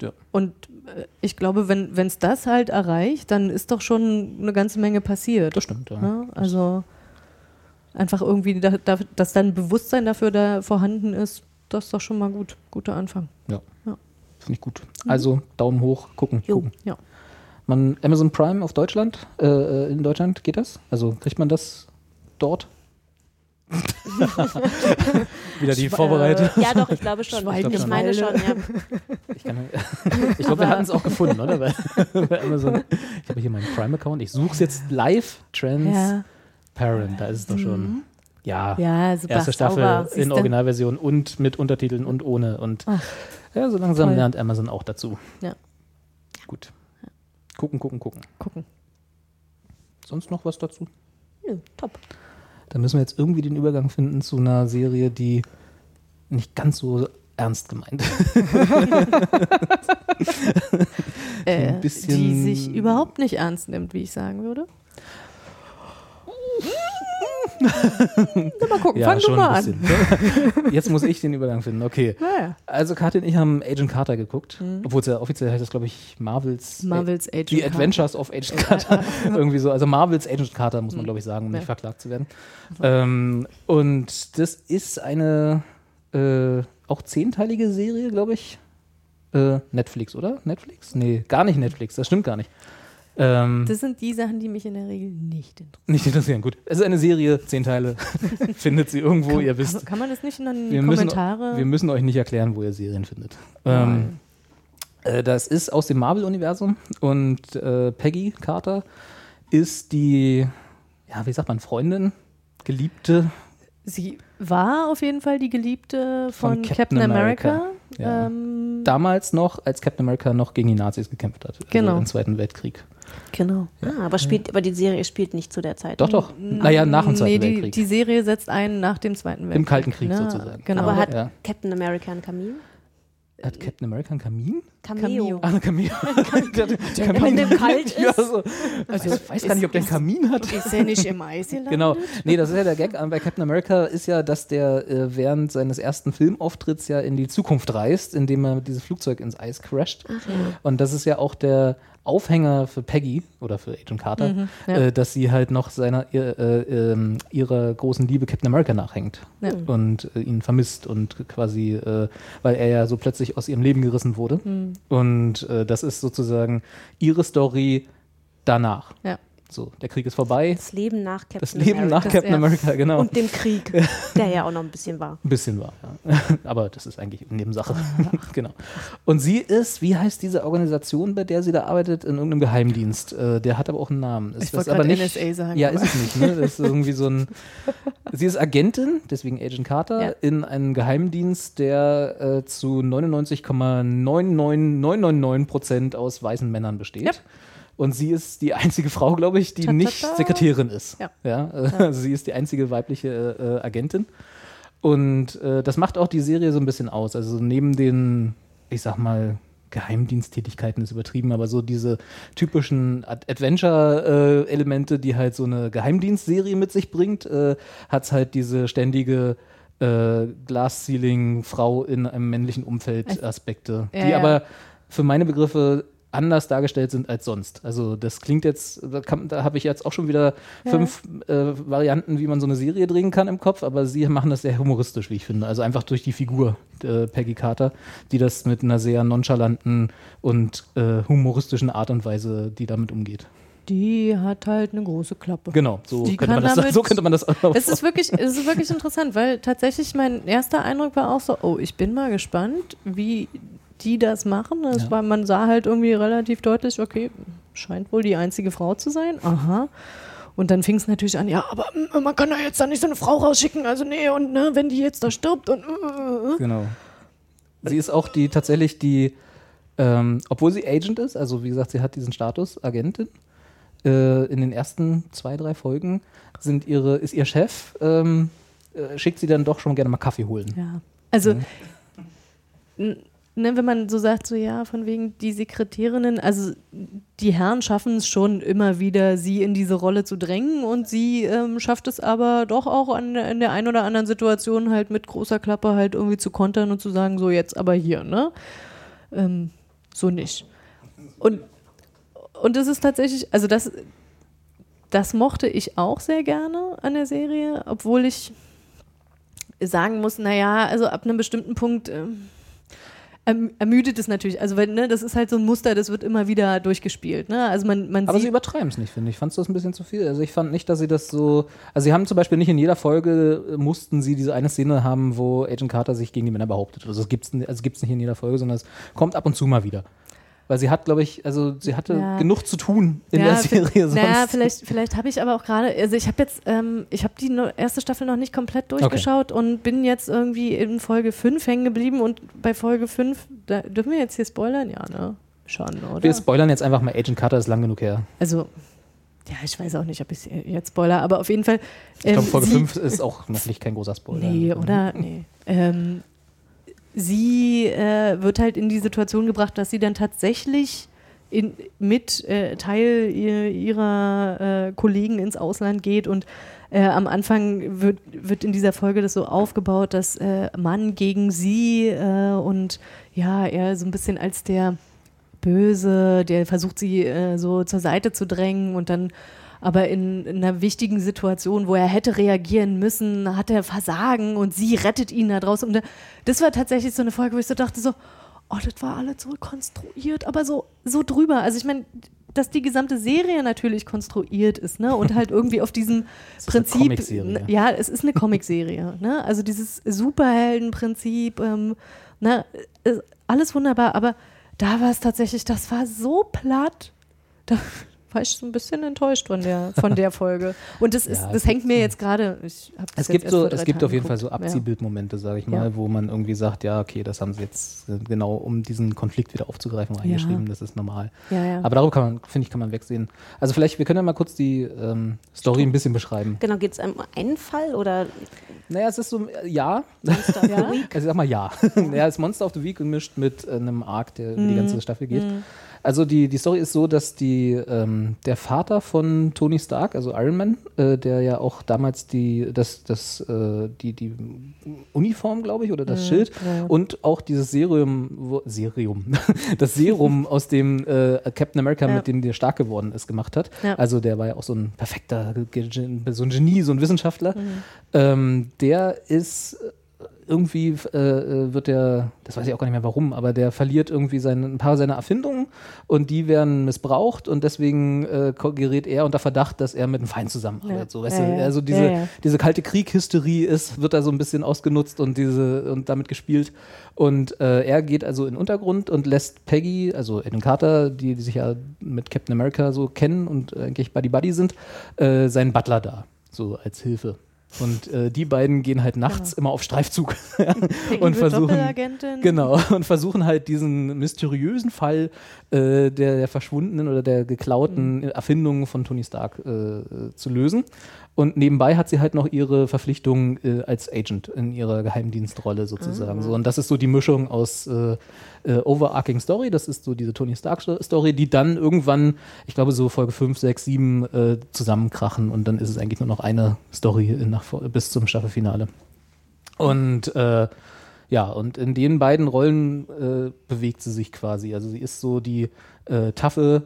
Ja. Und äh, ich glaube, wenn es das halt erreicht, dann ist doch schon eine ganze Menge passiert. das stimmt, ja. Ne? Also einfach irgendwie, da, da, dass dann Bewusstsein dafür da vorhanden ist, das ist doch schon mal gut. Guter Anfang. Finde ich gut. Also Daumen hoch, gucken, Jo. gucken. Ja. Man, Amazon Prime auf Deutschland, äh, äh, in Deutschland geht das? Also kriegt man das dort? Wieder die Vorbereitung. Ja, doch, ich glaube schon. Schweigen ich im meine schon, ja. Ich, ich glaube, wir hatten es auch gefunden, oder? Bei, bei Amazon. Ich habe hier meinen Prime-Account. Ich suche es jetzt live. Transparent, Ja, da ist es doch schon. Ja, ja super. erste Staffel sauber. in? Originalversion und mit Untertiteln und ohne. Und Ach, ja, so langsam toll. lernt Amazon auch dazu. Ja. Gut. Gucken, gucken, gucken. Gucken. Sonst noch was dazu? Nö, top. Da müssen wir jetzt irgendwie den Übergang finden zu einer Serie, die nicht ganz so ernst gemeint ist. Äh, die sich überhaupt nicht ernst nimmt, wie ich sagen würde. Na, mal gucken, fang du mal an. Jetzt muss ich den Übergang finden. Okay. Naja. Also Kathi und ich haben Agent Carter geguckt. Obwohl es ja offiziell heißt das, glaube ich, Marvels, Mhm. Marvels Agent The Carter. Adventures of Agent Carter. Irgendwie so. Also Marvels Agent Carter, muss man, glaube ich, sagen, um Ja. nicht verklagt zu werden. Ähm, und das ist eine äh, auch zehnteilige Serie, glaube ich. Äh, Netflix, oder? Netflix? Nee, gar nicht Netflix. Das stimmt gar nicht. Ähm, Das sind die Sachen, die mich in der Regel nicht interessieren. nicht interessieren, gut. Es ist eine Serie, zehn Teile. Findet sie irgendwo, ihr wisst. Kann, kann man das nicht in den Wir müssen, Kommentare? wir müssen euch nicht erklären, wo ihr Serien findet. Ähm, äh, das ist aus dem Marvel-Universum und äh, Peggy Carter ist die, ja, wie sagt man, Freundin, Geliebte. Sie war auf jeden Fall die Geliebte von, Von Captain, Captain America. America. Ja. Ähm, Damals noch, als Captain America noch gegen die Nazis gekämpft hat. Genau. Also Im Zweiten Weltkrieg. genau. Ah, aber, spielt, aber die Serie spielt nicht zu der Zeit. Doch, doch. Naja, nach dem Zweiten nee, die, Weltkrieg. die Serie setzt ein nach dem Zweiten Weltkrieg. Im Kalten Krieg ne? sozusagen. Genau. Aber hat Ja. Captain America einen Kamin? Hat Captain America einen Kamin? Cameo. Ah, ein Kamin. der, der Wenn dem kalt ist. Ja, so. Also, ich weiß gar nicht, ob der einen Kamin hat. Ist er nicht im Eis gelandet? Genau. Nee, das ist ja der Gag an- bei Captain America ist ja, dass der äh, während seines ersten Filmauftritts ja in die Zukunft reist, indem er mit diesem Flugzeug ins Eis crasht. Und das ist ja auch der Aufhänger für Peggy oder für Agent Carter, Mhm, ja. äh, dass sie halt noch seiner ihr, äh, ähm, ihrer großen Liebe Captain America nachhängt Ja. und äh, ihn vermisst und quasi, äh, weil er ja so plötzlich aus ihrem Leben gerissen wurde. Mhm. Und äh, das ist sozusagen ihre Story danach. Ja. So, der Krieg ist vorbei. Das Leben nach Captain Das Leben America. nach Captain er- America, genau. Und dem Krieg, der ja auch noch ein bisschen war. ein bisschen war, ja. Aber das ist eigentlich Nebensache. genau. Und sie ist, wie heißt diese Organisation, bei der sie da arbeitet? In irgendeinem Geheimdienst. Äh, der hat aber auch einen Namen. Ist Ich das wollte aber nicht. NSA sagen, Ja, aber- ist es nicht. Ne? Das ist irgendwie so ein. Sie ist Agentin, deswegen Agent Carter, Ja. in einem Geheimdienst, der äh, zu 99,99999 Prozent aus weißen Männern besteht. Ja. Und sie ist die einzige Frau, glaube ich, die Ta, ta, nicht ta. Sekretärin ist. Ja. Ja, also sie ist die einzige weibliche äh, Agentin. Und äh, das macht auch die Serie so ein bisschen aus. Also neben den, ich sag mal, Geheimdiensttätigkeiten ist übertrieben, aber so diese typischen Ad- Adventure-Elemente, die halt so eine Geheimdienstserie mit sich bringt, äh, hat es halt diese ständige äh, Glass-Ceiling-Frau in einem männlichen Umfeld Aspekte, Ja, die ja. aber für meine Begriffe anders dargestellt sind als sonst. Also das klingt jetzt, da, da habe ich jetzt auch schon wieder fünf äh, Varianten, wie man so eine Serie drehen kann im Kopf, aber sie machen das sehr humoristisch, wie ich finde. Also einfach durch die Figur äh, Peggy Carter, die das mit einer sehr nonchalanten und äh, humoristischen Art und Weise, die damit umgeht. Die hat halt eine große Klappe. Genau, so, Die könnte man, das, damit- so könnte man das auch. Es ist wirklich, es ist wirklich interessant, weil tatsächlich mein erster Eindruck war auch so, oh, ich bin mal gespannt, wie die das machen. Das Ja. war, man sah halt irgendwie relativ deutlich, okay, scheint wohl die einzige Frau zu sein. Aha. Und dann fing es natürlich an, ja, aber man kann da jetzt da nicht so eine Frau rausschicken, also nee, und ne, wenn die jetzt da stirbt und äh, äh. Genau. Sie ist auch die tatsächlich die, ähm, obwohl sie Agent ist, also wie gesagt, sie hat diesen Status Agentin. Äh, in den ersten zwei, drei Folgen sind ihre, ist ihr Chef, ähm, äh, schickt sie dann doch schon gerne mal Kaffee holen. Ja. Also, n- ne, wenn man so sagt, so ja, von wegen die Sekretärinnen, also die Herren schaffen es schon immer wieder, sie in diese Rolle zu drängen und sie ähm, schafft es aber doch auch an, in der einen oder anderen Situation halt mit großer Klappe halt irgendwie zu kontern und zu sagen, so jetzt aber hier, ne? Ähm, so nicht. Und, und das ist tatsächlich, also das, das mochte ich auch sehr gerne an der Serie, obwohl ich sagen muss, naja, also ab einem bestimmten Punkt ähm, ermüdet es natürlich. Also weil, ne, das ist halt so ein Muster, das wird immer wieder durchgespielt. Ne? Also man, man Aber sie übertreiben es nicht, finde ich. Fandst du das ein bisschen zu viel? Also ich fand nicht, dass sie das so. Also sie haben zum Beispiel nicht in jeder Folge äh, mussten sie diese eine Szene haben, wo Agent Carter sich gegen die Männer behauptet. Also es gibt es also gibt's nicht in jeder Folge, sondern es kommt ab und zu mal wieder. Weil sie hat, glaube ich, also sie hatte Ja. genug zu tun in ja, der Serie sonst. Naja, vielleicht, vielleicht habe ich aber auch gerade, also ich habe jetzt, ähm, ich habe die erste Staffel noch nicht komplett durchgeschaut und bin jetzt irgendwie in Folge 5 hängen geblieben und bei Folge 5, da dürfen wir jetzt hier spoilern? Ja, ne? Schon, oder? Wir spoilern jetzt einfach mal Agent Carter ist lang genug her. Also, ja, ich weiß auch nicht, ob ich jetzt spoiler, aber auf jeden Fall. Ich glaube, ähm, Folge sie- 5 ist auch noch nicht kein großer Spoiler. Nee, oder? Nee. Ähm, sie äh, wird halt in die Situation gebracht, dass sie dann tatsächlich in, mit äh, Teil ihr, ihrer äh, Kollegen ins Ausland geht und äh, am Anfang wird, wird in dieser Folge das so aufgebaut, dass äh, Mann gegen sie äh, und ja, er so ein bisschen als der Böse, der versucht sie so zur Seite zu drängen und dann aber in, in einer wichtigen Situation, wo er hätte reagieren müssen, hat er Versagen und sie rettet ihn da draußen. Und da- das war tatsächlich so eine Folge, wo ich so dachte so, oh, das war alles so konstruiert, aber so, so drüber. Also ich meine, dass die gesamte Serie natürlich konstruiert ist, ne? Und halt irgendwie auf diesem ist eine Prinzip. Comicserie. Ja, es ist eine Comicserie, ne? Also dieses Superheldenprinzip, ähm, ne? Ist Alles wunderbar, aber da war es tatsächlich, das war so platt. Da war ich so ein bisschen enttäuscht von der, von der Folge. Und das, ist, Ja, das hängt mir jetzt gerade. Es gibt, so, es gibt Tagen auf jeden Fall so. Ja. Abziehbildmomente, sage ich mal, Ja. wo man irgendwie sagt, ja, okay, das haben sie jetzt äh, genau, um diesen Konflikt wieder aufzugreifen, reingeschrieben, das ist normal. Ja, ja. Aber darüber kann man, finde ich, kann man wegsehen. Also vielleicht, wir können ja mal kurz die ähm, Story ein bisschen beschreiben. Genau, geht es um einen Fall oder Naja, es ist so, äh, ja, Monster of Ja? the Week? also ich sag mal ja. ja, es ist Monster of the Week gemischt mit äh, einem Arc, der über die Mhm. ganze Staffel geht. Also die, die Story ist so, dass die, ähm, der Vater von Tony Stark, also Iron Man, äh, der ja auch damals die, das, das, äh, die, die Uniform, glaube ich, oder das Schild Mhm. ja. und auch dieses Serum, wo, Serum, das Serum, aus dem äh, Captain America, Ja. mit dem der stark geworden ist, gemacht hat. Ja. Also der war ja auch so ein perfekter, so ein Genie, so ein Wissenschaftler. Mhm. Ähm, der ist irgendwie äh, äh, wird der, das weiß ich auch gar nicht mehr warum, aber der verliert irgendwie seine, ein paar seiner Erfindungen und die werden missbraucht und deswegen äh, gerät er unter Verdacht, dass er mit einem Feind zusammenarbeitet. Ja. So, weißt Ja, du, ja. also diese, Ja, diese kalte Krieghysterie ist, wird da so ein bisschen ausgenutzt und diese und damit gespielt. Und äh, er geht also in den Untergrund und lässt Peggy, also Eden Carter, die, die sich ja mit Captain America so kennen und eigentlich Buddy Buddy sind, äh, seinen Butler da, so als Hilfe. Und äh, die beiden gehen halt nachts immer auf Streifzug und versuchen, genau, und versuchen halt diesen mysteriösen Fall äh, der, der verschwundenen oder der geklauten Erfindungen von Tony Stark äh, äh, zu lösen. Und nebenbei hat sie halt noch ihre Verpflichtungen äh, als Agent in ihrer Geheimdienstrolle sozusagen. So, und das ist so die Mischung aus äh, äh, Overarching Story, das ist so diese Tony Stark Story, die dann irgendwann, ich glaube so Folge 5, 6, 7 äh, zusammenkrachen und dann ist es eigentlich nur noch eine Story nach, bis zum Staffelfinale. Und äh, ja, und in den beiden Rollen äh, bewegt sie sich quasi. Also sie ist so die äh, taffe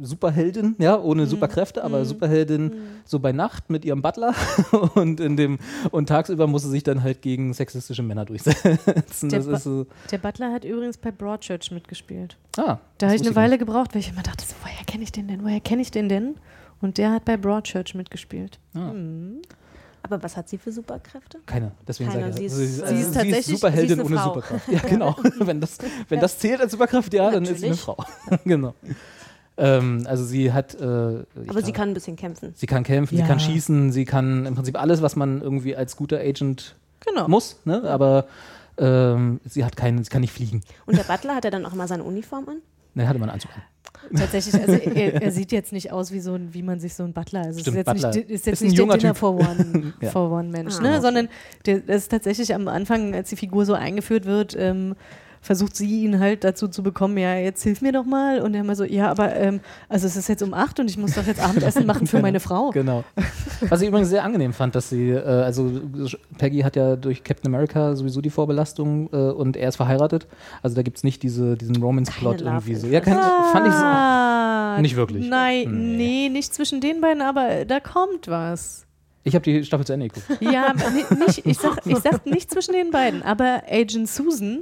Superheldin, ja, ohne Superkräfte, aber Superheldin so bei Nacht mit ihrem Butler und in dem und tagsüber muss sie sich dann halt gegen sexistische Männer durchsetzen. Der, Das Ba- ist so, der Butler hat übrigens bei Broadchurch mitgespielt. ah, Da habe ich eine Weile gebraucht, weil ich immer dachte, so, woher kenne ich den denn? Woher kenne ich den denn? Und der hat bei Broadchurch mitgespielt. Ah. Aber was hat sie für Superkräfte? Keine, deswegen Keine, sage ich. sie ist- also sie ist tatsächlich- Superheldin sie ist eine ohne. Superkraft. Ja, genau. wenn das, wenn das zählt als Superkraft, ja, dann ist sie eine Natürlich. Frau. genau. Ähm, also sie hat. Äh, Aber sie kann ein bisschen kämpfen. Sie kann kämpfen, Ja. sie kann schießen, sie kann im Prinzip alles, was man irgendwie als guter Agent Genau. muss, ne? aber ähm, sie hat keinen, sie kann nicht fliegen. Und der Butler hat er dann auch mal seine Uniform an? Ne, hatte man einen Anzug an. Tatsächlich, also er, er sieht jetzt nicht aus wie so ein, wie man sich so ein Butler, also Stimmt, ist jetzt Butler. nicht, ist jetzt Ist ein nicht der Dinner Typ. for One, Ja. for one Mensch, Ah. ne? sondern der, das ist tatsächlich am Anfang, als die Figur so eingeführt wird, ähm, versucht sie ihn halt dazu zu bekommen, ja, jetzt hilf mir doch mal und er immer so, ja, aber ähm, also es ist jetzt um acht und ich muss doch jetzt Abendessen machen für meine Frau. Genau. Was ich übrigens sehr angenehm fand, dass sie, äh, also Peggy hat ja durch Captain America sowieso die Vorbelastung äh, und er ist verheiratet. Also da gibt es nicht diese, diesen Romance-Plot irgendwie so. Ja, kann, fand ich so. Ah, Nicht wirklich. Nein, Nee. nee, nicht zwischen den beiden, aber da kommt was. Ich habe die Staffel zu Ende geguckt. Ja, nicht, ich, sag, ich sag nicht zwischen den beiden, aber Agent Susan,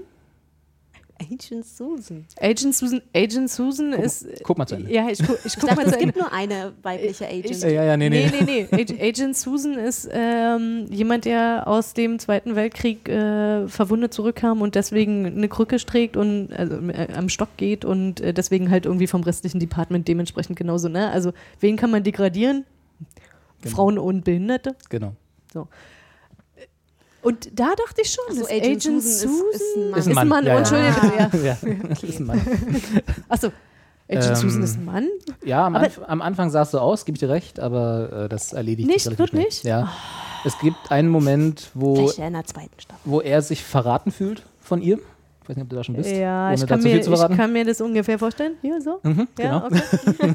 Agent Susan. Agent Susan, Agent Susan ist. guck mal zu Ende. Ja, ich, gu, ich Ich guck dachte, mal es zu Ende. gibt nur eine weibliche Agent. Ja, ja, nee, nee. Nee, nee, nee. Ag- Agent Susan ist ähm, jemand, der aus dem Zweiten Weltkrieg äh, verwundet zurückkam und deswegen eine Krücke trägt und also, äh, am Stock geht und äh, deswegen halt irgendwie vom restlichen Department dementsprechend genauso. Ne? Also, wen kann man degradieren? Genau. Frauen und Behinderte. Genau. Und da dachte ich schon, Ach so, dass Agent Susan ist- ist ein Mann. Ist ein Mann. Mann, ja, ja. Entschuldige bitte, ja. ja. Ist ein Mann. Achso, Agent Ähm, Susan ist ein Mann? Ja, am, Aber- Anf am Anfang sah es so aus, gebe ich dir recht, aber äh, das erledigt Nicht? sich relativ Wirklich? schnell. Ja. Es gibt einen Moment, wo, Vielleicht in der zweiten Staffel. wo er sich verraten fühlt von ihr. Ich weiß nicht, ob du da schon bist. Ja, ich kann, mir, ich kann mir das ungefähr vorstellen. Hier, so? Mhm, Ja, genau. okay.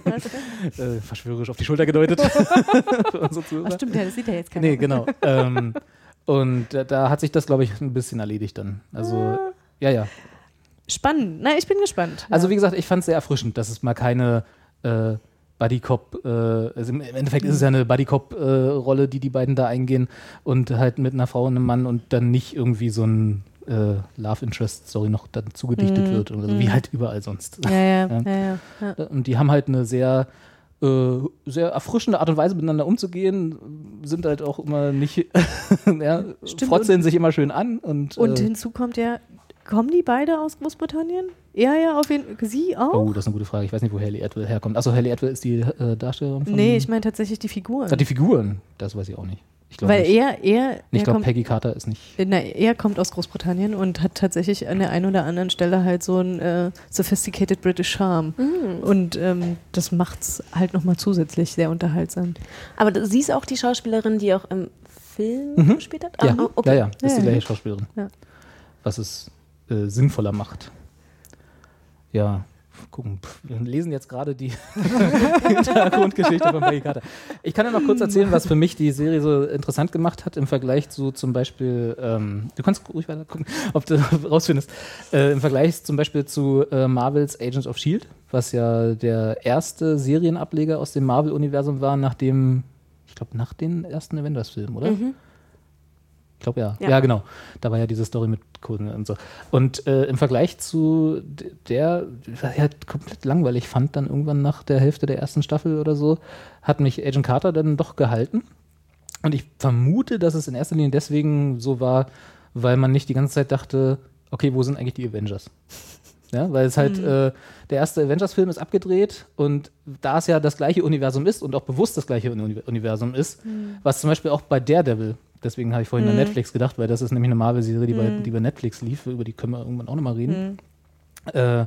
Äh, verschwörerisch auf die Schulter gedeutet. Ach, stimmt, ja, das sieht ja jetzt keiner. Nee, genau. ähm, und da hat sich das, glaube ich, ein bisschen erledigt dann. Also, ja, ja. Spannend. Na, ich bin gespannt. Also, wie gesagt, ich fand es sehr erfrischend, dass es mal keine äh, Buddy Cop, äh, also im Endeffekt ist es ja eine Buddy Cop äh, die die beiden da eingehen und halt mit einer Frau und einem Mann und dann nicht irgendwie so ein äh, Love Interest Story noch dann zugedichtet wird oder so, wie halt überall sonst. ja, ja, Ja. ja, ja. Und die haben halt eine sehr, sehr erfrischende Art und Weise miteinander umzugehen, sind halt auch immer nicht, ja, frotzeln sich immer schön an und, Und äh, hinzu kommt ja, kommen die beide aus Großbritannien? Ja, ja, auf jeden Fall. Sie auch? Oh, das ist eine gute Frage. Ich weiß nicht, wo Haley Atwell herkommt. Achso, Haley Atwell ist die äh, Darstellerin von. nee, ich meine tatsächlich die Figuren. Ah, die Figuren. Das weiß ich auch nicht. Ich glaube Weil nicht. er, er, ich glaube, kommt, Peggy Carter ist nicht. na, er kommt aus Großbritannien und hat tatsächlich an der einen oder anderen Stelle halt so ein äh, sophisticated British Charm. Und ähm, das macht's halt nochmal zusätzlich sehr unterhaltsam. Aber sie ist auch die Schauspielerin, die auch im Film Mhm. gespielt hat? Ja, Ah, okay. ja, ja. Ist Ja, die gleiche Schauspielerin. Ja. Was es äh, sinnvoller macht. Ja. Gucken, wir lesen jetzt gerade die Hintergrundgeschichte von Peggy Carter. Ich kann ja noch kurz erzählen, was für mich die Serie so interessant gemacht hat im Vergleich zu zum Beispiel, ähm, du kannst ruhig weiter gucken, ob du rausfindest, äh, im Vergleich zum Beispiel zu äh, Marvels Agents of S.H.I.E.L.D., was ja der erste Serienableger aus dem Marvel-Universum war, nachdem, ich glaube, nach den ersten Avengers-Filmen, oder? Ich glaube ja. ja. Ja. genau. Da war ja diese Story mit Coden und so. Und äh, im Vergleich zu der, was ich halt komplett langweilig fand, dann irgendwann nach der Hälfte der ersten Staffel oder so, hat mich Agent Carter dann doch gehalten. Und ich vermute, dass es in erster Linie deswegen so war, weil man nicht die ganze Zeit dachte, okay, wo sind eigentlich die Avengers? Ja, weil es halt, äh, der erste Avengers-Film ist abgedreht und da es ja das gleiche Universum ist und auch bewusst das gleiche Uni Universum ist, was zum Beispiel auch bei Daredevil, deswegen habe ich vorhin an Netflix gedacht, weil das ist nämlich eine Marvel-Serie, die, bei, die bei Netflix lief, über die können wir irgendwann auch nochmal reden, äh,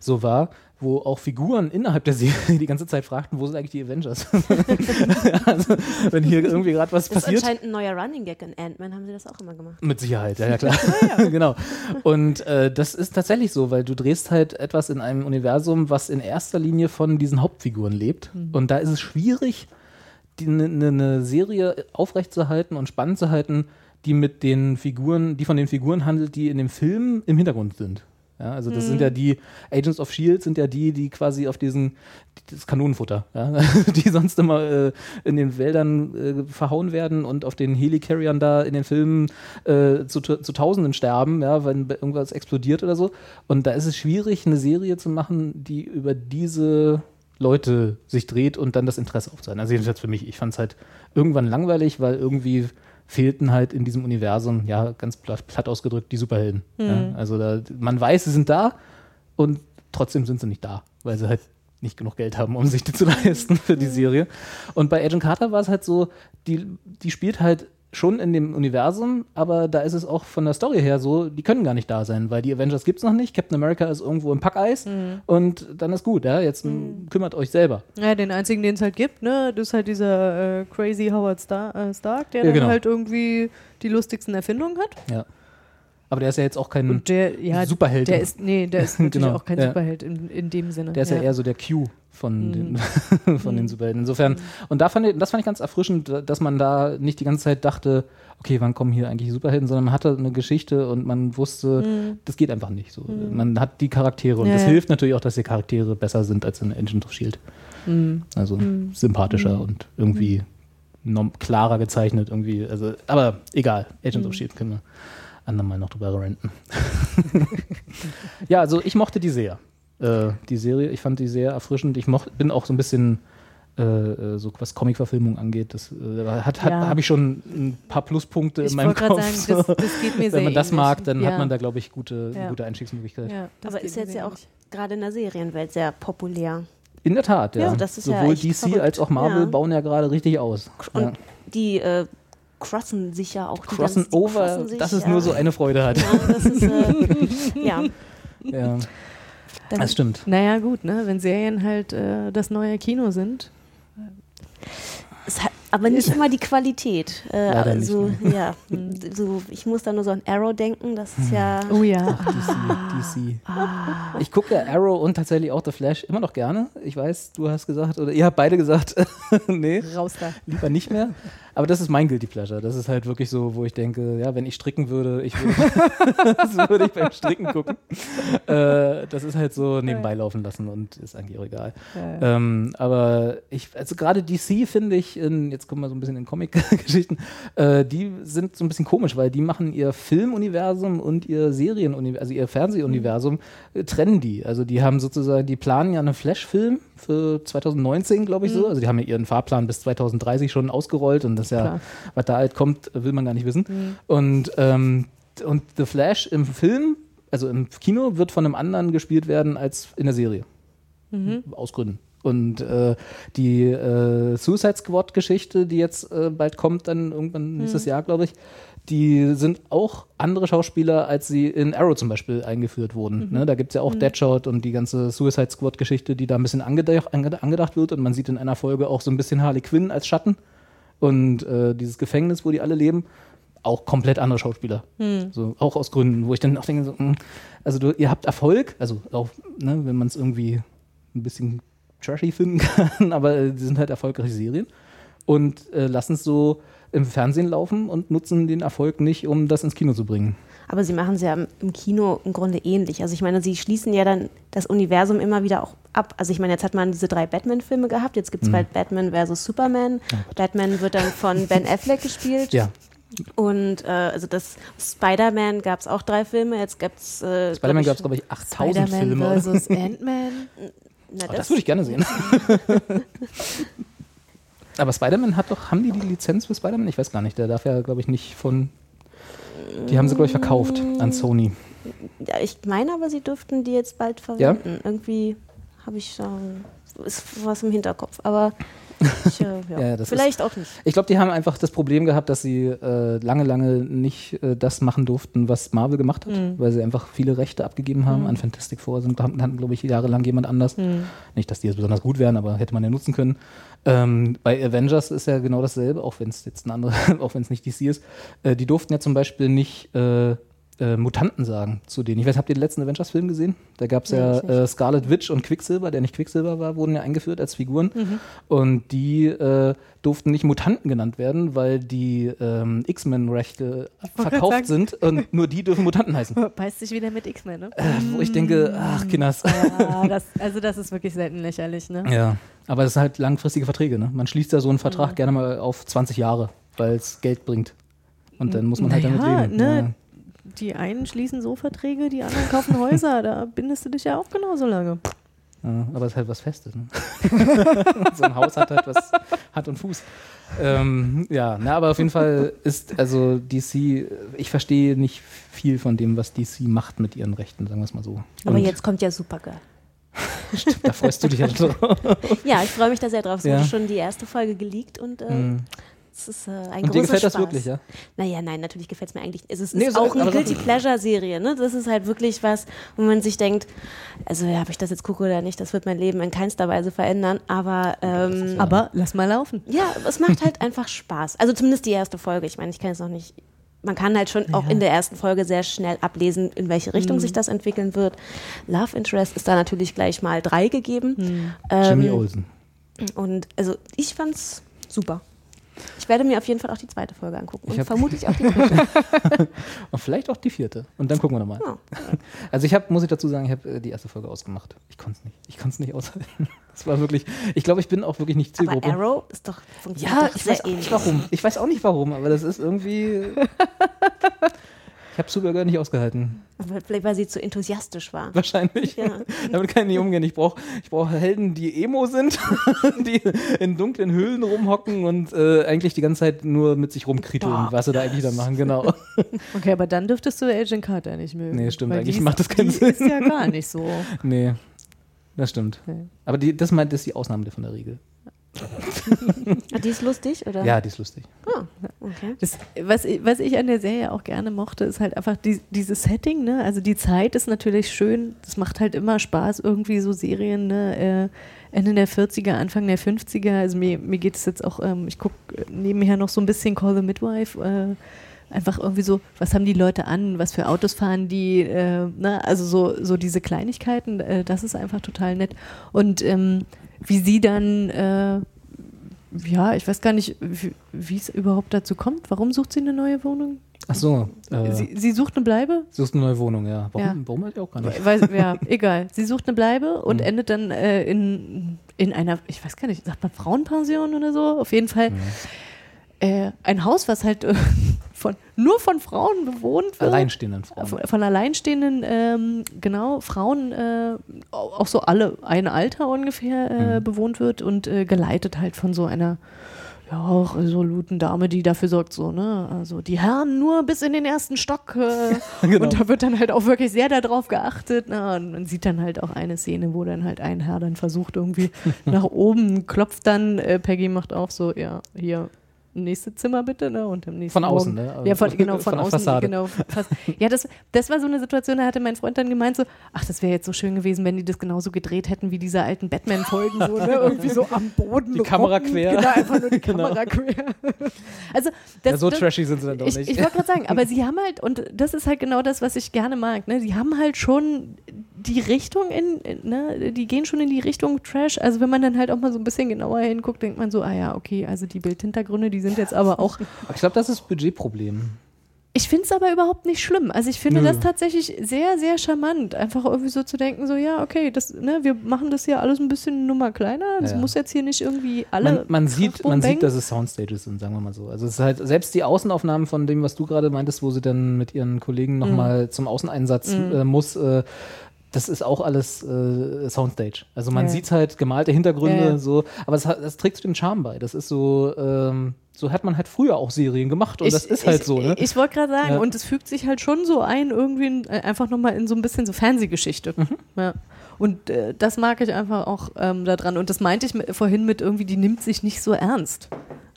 so war, wo auch Figuren innerhalb der Serie die ganze Zeit fragten, wo sind eigentlich die Avengers? also, wenn hier irgendwie gerade was Das ist passiert. anscheinend ein neuer Running Gag in Ant-Man, haben sie das auch immer gemacht. Mit Sicherheit, ja, ja klar. genau. Und äh, das ist tatsächlich so, weil du drehst halt etwas in einem Universum, was in erster Linie von diesen Hauptfiguren lebt. Und da ist es schwierig, eine ne, ne Serie aufrechtzuerhalten und spannend zu halten, die mit den Figuren, die von den Figuren handelt, die in dem Film im Hintergrund sind. Ja, also das sind ja die Agents of Shield sind ja die, die quasi auf diesen das Kanonenfutter, ja, die sonst immer äh, in den Wäldern äh, verhauen werden und auf den Helicarriern da in den Filmen äh, zu, zu Tausenden sterben, ja, wenn irgendwas explodiert oder so. Und da ist es schwierig, eine Serie zu machen, die über diese Leute sich dreht und dann das Interesse aufzuhalten. Also jedenfalls für mich. Ich fand es halt irgendwann langweilig, weil irgendwie fehlten halt in diesem Universum, ja, ganz platt, platt ausgedrückt, die Superhelden. Ja, also da, man weiß, sie sind da und trotzdem sind sie nicht da, weil sie halt nicht genug Geld haben, um sich die zu leisten für die Serie. Und bei Agent Carter war es halt so, die, die spielt halt schon in dem Universum, aber da ist es auch von der Story her so, die können gar nicht da sein, weil die Avengers gibt es noch nicht, Captain America ist irgendwo im Packeis und dann ist gut, ja, jetzt m, kümmert euch selber. Ja, den einzigen, den es halt gibt, ne, das ist halt dieser äh, crazy Howard Star äh, Stark, der Ja, dann genau. halt irgendwie die lustigsten Erfindungen hat. Ja. Aber der ist ja jetzt auch kein, der, ja, Superheld. Der ist, nee, der ist natürlich Genau, auch kein ja. Superheld in, in dem Sinne. Der ist ja, eher so der Q von, den, von den Superhelden. Insofern, und da fand ich, das fand ich ganz erfrischend, dass man da nicht die ganze Zeit dachte, okay, wann kommen hier eigentlich Superhelden, sondern man hatte eine Geschichte und man wusste, das geht einfach nicht so. Man hat die Charaktere und Ja, das ja. hilft natürlich auch, dass die Charaktere besser sind als in Agent of Shield. Also sympathischer und irgendwie klarer gezeichnet irgendwie. Also, aber egal, Agents of Shield können wir andermal noch drüber renten. ja, also ich mochte die sehr. Äh, die Serie, ich fand die sehr erfrischend. Ich moch, bin auch so ein bisschen, äh, äh, so was Comic-Verfilmung angeht, das äh, hat, hat, Ja. habe ich schon ein paar Pluspunkte Ich in meinem Kopf. sagen, das, das geht mir sehr Wenn man das ähnlich. mag, dann ja. hat man da, glaube ich, gute, Ja. gute Einstiegsmöglichkeit. Aber ist jetzt ja auch gerade in der Serienwelt sehr populär. In der Tat, ja. Ja, das ist ja Sowohl DC verrückt. als auch Marvel Ja. bauen ja gerade richtig aus. Und Ja. die äh, crossen sich ja auch. Die Crossen ganz- over, crossen sich, dass es ja. nur so eine Freude hat. Ja, das ist, äh, ja. Ja, Dann- das stimmt. Naja, gut, ne? wenn Serien halt äh, das neue Kino sind. Es hat aber nicht immer die Qualität. Äh, Leider nicht, also, ja, so, ich muss da nur so an Arrow denken, das ist ja. Oh ja. DC, DC. Ich gucke ja Arrow und tatsächlich auch The Flash immer noch gerne. Ich weiß, du hast gesagt, oder ihr habt beide gesagt, nee, Raus da. lieber nicht mehr. Aber das ist mein Guilty Pleasure. Das ist halt wirklich so, wo ich denke, ja, wenn ich stricken würde, ich würde, das würde ich beim Stricken gucken. Äh, das ist halt so nebenbei laufen lassen und ist eigentlich auch egal. Ähm, aber ich, also gerade DC finde ich, in, jetzt kommen wir so ein bisschen in Comic-Geschichten, äh, die sind so ein bisschen komisch, weil die machen ihr Filmuniversum und ihr Serienuniversum, also ihr Fernsehuniversum, äh, trennen die. Also die haben sozusagen, die planen ja einen Flash-Film für 2019, glaube ich so. Also die haben ja ihren Fahrplan bis 2030 schon ausgerollt und das ja, Klar. was da halt kommt, will man gar nicht wissen. Und, ähm, und The Flash im Film, also im Kino, wird von einem anderen gespielt werden als in der Serie. Aus Gründen. Und äh, die äh, Suicide Squad-Geschichte, die jetzt äh, bald kommt, dann irgendwann nächstes Jahr, glaube ich, die sind auch andere Schauspieler, als sie in Arrow zum Beispiel eingeführt wurden. Ne? Da gibt es ja auch Deadshot und die ganze Suicide Squad-Geschichte, die da ein bisschen angedacht, anged- angedacht wird. Und man sieht in einer Folge auch so ein bisschen Harley Quinn als Schatten. Und äh, dieses Gefängnis, wo die alle leben, auch komplett andere Schauspieler. So, auch aus Gründen, wo ich dann auch denke, so, mh, also du, ihr habt Erfolg, also auch, ne, wenn man es irgendwie ein bisschen trashy finden kann, aber äh, die sind halt erfolgreiche Serien und äh, lassen es so im Fernsehen laufen und nutzen den Erfolg nicht, um das ins Kino zu bringen. Aber sie machen es ja im- Kino im Grunde ähnlich. Also ich meine, sie schließen ja dann das Universum immer wieder auch ab. Also ich meine, jetzt hat man diese drei Batman-Filme gehabt, jetzt Mhm. gibt es bald Batman versus Superman. Batman wird dann von Ben Affleck gespielt. Ja, Und äh, also das Spider-Man gab es auch drei Filme, jetzt gibt es äh, Spider-Man gab es, glaube ich, 8000 Spider-Man Filme. versus Ant-Man. na, Oh, das würde ich gerne sehen. Aber Spider-Man hat doch, haben die die Lizenz für Spider-Man? Ich weiß gar nicht. Der darf ja, glaube ich, nicht von. Die haben sie, glaube ich, verkauft an Sony. Ja, ich meine aber, sie dürften die jetzt bald verwenden. Irgendwie habe ich schon ist was im Hinterkopf. Aber Ich, äh, ja. Ja, Vielleicht auch nicht. Ich glaube, die haben einfach das Problem gehabt, dass sie äh, lange, lange nicht äh, das machen durften, was Marvel gemacht hat, weil sie einfach viele Rechte abgegeben haben an Fantastic Four. Sind, hatten, hatten glaube ich, jahrelang jemand anders. Nicht, dass die jetzt besonders gut wären, aber hätte man ja nutzen können. Ähm, bei Avengers ist ja genau dasselbe, auch wenn es jetzt ein anderer, auch wenn es nicht DC ist. Äh, die durften ja zum Beispiel nicht äh, äh, Mutanten sagen zu denen. Ich weiß, habt ihr den letzten Avengers-Film gesehen? Da gab es Nee, ja äh, Scarlet Witch und Quicksilver, der nicht Quicksilver war, wurden ja eingeführt als Figuren. Mhm. Und die äh, durften nicht Mutanten genannt werden, weil die ähm, X-Men-Rechte verkauft sind und nur die dürfen Mutanten heißen. Beißt sich wieder mit X-Men, ne? Äh, wo ich denke, ach, Kinders. Ja, das, also das ist wirklich selten lächerlich, ne? Ja, aber das sind halt langfristige Verträge. Ne? Man schließt ja so einen Mhm. Vertrag gerne mal auf 20 Jahre, weil es Geld bringt. Und dann muss man halt damit Naja, leben. ne? Die einen schließen so Verträge, die anderen kaufen Häuser. Da bindest du dich ja auch genauso lange. Ja. Aber es ist halt was Festes. Ne? so ein Haus hat halt was Hand und Fuß. Ähm, ja, na, aber auf jeden Fall ist also DC, ich verstehe nicht viel von dem, was DC macht mit ihren Rechten, sagen wir es mal so. Aber Und jetzt kommt ja Supergirl. Da freust du dich ja drauf. Ja, ich freue mich da sehr drauf. Es Ja. wurde schon die erste Folge geleakt und äh, Mhm. Es ist äh, ein Und dir gefällt das Spaß. wirklich, ja? Naja, nein, natürlich gefällt es mir eigentlich. Es ist, Nee, ist so- auch eine Guilty Pleasure-Serie. Ne? Das ist halt wirklich was, wo man sich denkt, also ja, ob ich das jetzt gucke oder nicht, das wird mein Leben in keinster Weise verändern. Aber ähm, Ja. Aber lass mal laufen. ja, es macht halt einfach Spaß. Also zumindest die erste Folge. Ich meine, ich kann es noch nicht. Man kann halt schon auch in der ersten Folge sehr schnell ablesen, in welche Richtung Mhm. sich das entwickeln wird. Love Interest ist da natürlich gleich mal drei gegeben. Mhm. Jimmy Ähm, Olsen. und also ich fand's super. Ich werde mir auf jeden Fall auch die zweite Folge angucken Ich und vermutlich auch die dritte. Und vielleicht auch die vierte. Und dann gucken wir nochmal. Ja. Also ich habe, muss ich dazu sagen, ich habe äh, die erste Folge ausgemacht. Ich konnte es nicht. Ich konnte es nicht aushalten. Das war wirklich, ich glaube, ich bin auch wirklich nicht Aber Zielgruppe. Arrow ist doch funktioniert ja, doch ich sehr weiß auch ähnlich. nicht warum. Ich weiß auch nicht warum, aber das ist irgendwie. ich habe Supergirl nicht ausgehalten. Aber Vielleicht, weil sie zu enthusiastisch war. Wahrscheinlich. Ja. Damit kann ich nicht umgehen. Ich brauche ich brauch Helden, die Emo sind, die in dunklen Höhlen rumhocken und äh, eigentlich die ganze Zeit nur mit sich rumkriteln, was sie da eigentlich da machen. Genau. Okay, aber dann dürftest du Agent Carter nicht mögen. Nee, stimmt, Weil eigentlich ist- macht das keinen die Sinn. ist ja gar nicht so. Nee, das stimmt. Nee. Aber die, das, meint, das ist die Ausnahme von der Regel. Ah, Die ist lustig, oder? Ja, die ist lustig. Ah, okay. Das, was, ich- was ich an der Serie auch gerne mochte, ist halt einfach die, dieses Setting, ne? Also die Zeit ist natürlich schön, das macht halt immer Spaß, irgendwie so Serien, ne? Äh, Ende der 40er, Anfang der 50er. Also mir, mir geht es jetzt auch, ähm, ich gucke nebenher noch so ein bisschen Call the Midwife, äh, einfach irgendwie so, was haben die Leute an, was für Autos fahren die, äh, ne? Also so, so diese Kleinigkeiten, äh, das ist einfach total nett. Und ähm, wie sie dann äh, ja, ich weiß gar nicht, wie es überhaupt dazu kommt. Warum sucht sie eine neue Wohnung? Ach so. Äh, Sie, sie sucht eine Bleibe? suchst eine neue Wohnung, ja. Warum, Ja. warum halt auch gar nicht? Weiß, ja, egal. Sie sucht eine Bleibe und Mhm. endet dann äh, in, in einer, ich weiß gar nicht, sagt man Frauenpension oder so? Auf jeden Fall äh, ein Haus, was halt von, nur von Frauen bewohnt wird. Alleinstehenden Frauen. Von, von alleinstehenden, ähm, genau, Frauen, äh, auch so alle ein Alter ungefähr äh, Mhm. bewohnt wird und äh, geleitet halt von so einer ja, auch resoluten Dame, die dafür sorgt, so, ne? Also die Herren nur bis in den ersten Stock. Äh, Genau. Und da wird dann halt auch wirklich sehr darauf geachtet. Na, und man sieht dann halt auch eine Szene, wo dann halt ein Herr dann versucht, irgendwie nach oben, klopft dann, äh, Peggy macht auch so, ja, hier. Nächste Zimmer bitte, ne? Und im nächsten Von außen, Morgen- ne? Ja, von, genau, Von von, außen. Fassade. Genau, fast. Ja, das, das war so eine Situation, da hatte mein Freund dann gemeint, so, ach, das wäre jetzt so schön gewesen, wenn die das genauso gedreht hätten wie diese alten Batman-Folgen, so, ne? Irgendwie so am Boden. Die Kamera rocken. quer. Genau, einfach nur die Genau. Kamera quer. Also, das, ja, so das, trashy sind sie dann doch ich, nicht. ich wollte gerade sagen, aber sie haben halt, und das ist halt genau das, was ich gerne mag, ne? Sie haben halt schon die Richtung in, in- ne, die gehen schon in die Richtung Trash. Also wenn man dann halt auch mal so ein bisschen genauer hinguckt, denkt man so, ah ja, okay, also die Bildhintergründe, die sind jetzt aber auch. Aber ich glaube, das ist Budgetproblem. Ich finde es aber überhaupt nicht schlimm. Also ich finde Nö. das tatsächlich sehr, sehr charmant. Einfach irgendwie so zu denken, so ja, okay, das, ne, wir machen das hier alles ein bisschen Nummer kleiner. Das Ja, muss jetzt hier nicht irgendwie alle. Man, man, sieht, man sieht, dass es Soundstages sind, sagen wir mal so. Also es ist halt, selbst die Außenaufnahmen von dem, was du gerade meintest, wo sie dann mit ihren Kollegen nochmal zum Außeneinsatz Mhm. äh, muss, äh, das ist auch alles äh, Soundstage. Also man Ja. sieht halt gemalte Hintergründe, Ja, so, aber hat- das trägt dem Charme bei. Das ist so, ähm, so hat man halt früher auch Serien gemacht und das ist halt ich, so, ne? Ich wollte gerade sagen, Ja. und es fügt sich halt schon so ein, irgendwie äh, einfach nochmal in so ein bisschen so Fernsehgeschichte. Mhm. Ja. Und äh, das mag ich einfach auch ähm, daran. Und das meinte ich vorhin mit irgendwie, die nimmt sich nicht so ernst.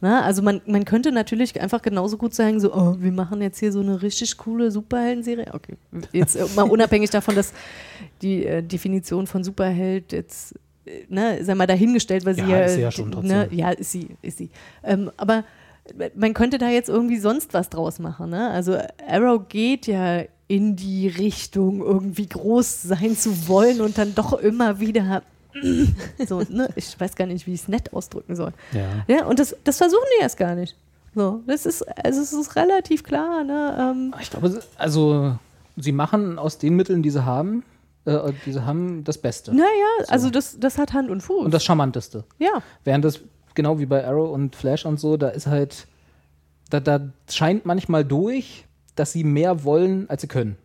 Na, also man, man könnte natürlich einfach genauso gut sagen, so, oh, wir machen jetzt hier so eine richtig coole Superhelden-Serie. Okay, jetzt äh, mal unabhängig davon, dass die äh, Definition von Superheld jetzt, äh, ne, sei mal dahingestellt, weil sie Ja, ja, ist sie ja schon ne, trotzdem. ja, ist sie, ist sie. Ähm, aber man könnte da jetzt irgendwie sonst was draus machen. Ne? Also Arrow geht ja in die Richtung, irgendwie groß sein zu wollen und dann doch immer wieder so, ne? Ich weiß gar nicht, wie ich es nett ausdrücken soll. Ja. Ja, und das, das versuchen die erst gar nicht. So, das ist, also es ist relativ klar, ne? Ähm, Ich glaube, also sie machen aus den Mitteln, die sie haben, äh, die sie haben, das Beste. naja, also das, das hat Hand und Fuß. Und das Charmanteste. ja. Während das, genau wie bei Arrow und Flash und so, da ist halt, da, da scheint manchmal durch, dass sie mehr wollen, als sie können.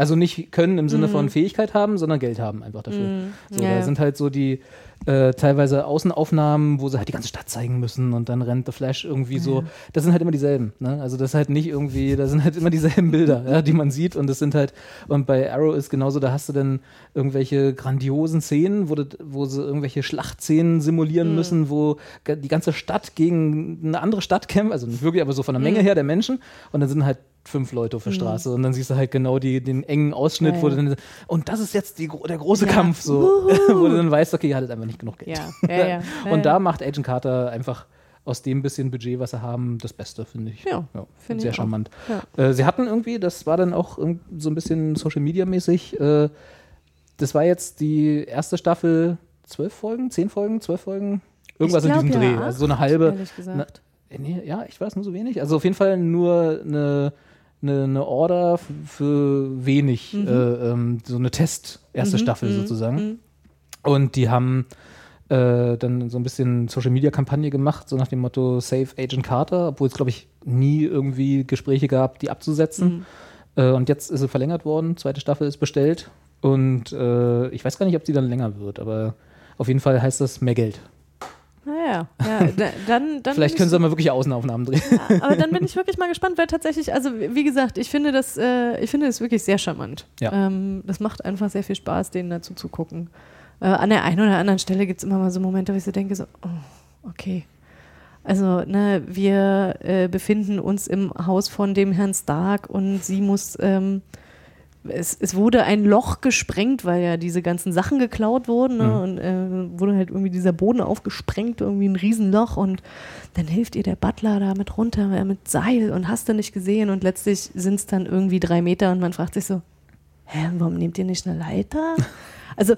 Also nicht können im Sinne von Fähigkeit haben, sondern Geld haben einfach dafür. So, Ja, da ja. sind halt so die äh, teilweise Außenaufnahmen, wo sie halt die ganze Stadt zeigen müssen und dann rennt The Flash irgendwie so. Das sind halt immer dieselben. Ne? Also das ist halt nicht irgendwie, da sind halt immer dieselben Bilder, ja, die man sieht und das sind halt, und bei Arrow ist genauso, da hast du dann irgendwelche grandiosen Szenen, wo, das, wo sie irgendwelche Schlachtszenen simulieren müssen, wo die ganze Stadt gegen eine andere Stadt kämpft, also nicht wirklich, aber so von der Menge her der Menschen und dann sind halt fünf Leute auf der Straße und dann siehst du halt genau die, den engen Ausschnitt, Ja, wo ja. du dann, und das ist jetzt die, der große Ja. Kampf, so, wo du dann weißt, okay, ihr hattet einfach nicht genug Geld. Ja, ja, ja. ja, und ja. da macht Agent Carter einfach aus dem bisschen Budget, was sie haben, das Beste, finde ich. Ja, finde sehr ich charmant. Ja. Äh, sie hatten irgendwie, das war dann auch so ein bisschen Social Media mäßig, äh, das war jetzt die erste Staffel, zwölf Folgen, zehn Folgen, zwölf Folgen, irgendwas Ich in diesem glaub, Dreh. ja, also so eine acht, halbe. Ehrlich gesagt. Na, nee, ja, ich weiß nur so wenig. Also auf jeden Fall nur eine, eine, eine Order für wenig, Mhm. äh, ähm, so eine Test, erste Staffel sozusagen. mhm. Und die haben äh, dann so ein bisschen Social Media Kampagne gemacht, so nach dem Motto Save Agent Carter, obwohl es, glaube ich, nie irgendwie Gespräche gab, die abzusetzen. Mhm. Äh, und jetzt ist sie verlängert worden, zweite Staffel ist bestellt. Und äh, ich weiß gar nicht, ob sie dann länger wird, aber auf jeden Fall heißt das mehr Geld. Naja, ja, da, dann, dann Vielleicht können sie mal wirklich Außenaufnahmen drehen. aber dann bin ich wirklich mal gespannt, weil tatsächlich, also wie gesagt, ich finde das, äh, ich finde das wirklich sehr charmant. Ja. Ähm, das macht einfach sehr viel Spaß, denen dazu zu gucken. Äh, an der einen oder anderen Stelle gibt es immer mal so Momente, wo ich so denke, so, oh, okay. Also, ne, wir äh, befinden uns im Haus von dem Herrn Stark und sie muss, ähm, es, es wurde ein Loch gesprengt, weil ja diese ganzen Sachen geklaut wurden ne? Mhm. und äh, wurde halt irgendwie dieser Boden aufgesprengt, irgendwie ein Riesenloch und dann hilft ihr der Butler da mit runter äh, mit Seil und hast du nicht gesehen und letztlich sind es dann irgendwie drei Meter und man fragt sich so, hä, warum nehmt ihr nicht eine Leiter? Also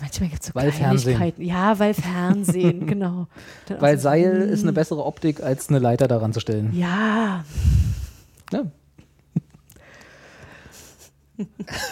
manchmal gibt es so Weil Fernsehen. Kleinigkeiten. Ja, weil Fernsehen, genau. Dann Weil so, Seil hm, ist eine bessere Optik, als eine Leiter daran zu stellen. Ja, Ja.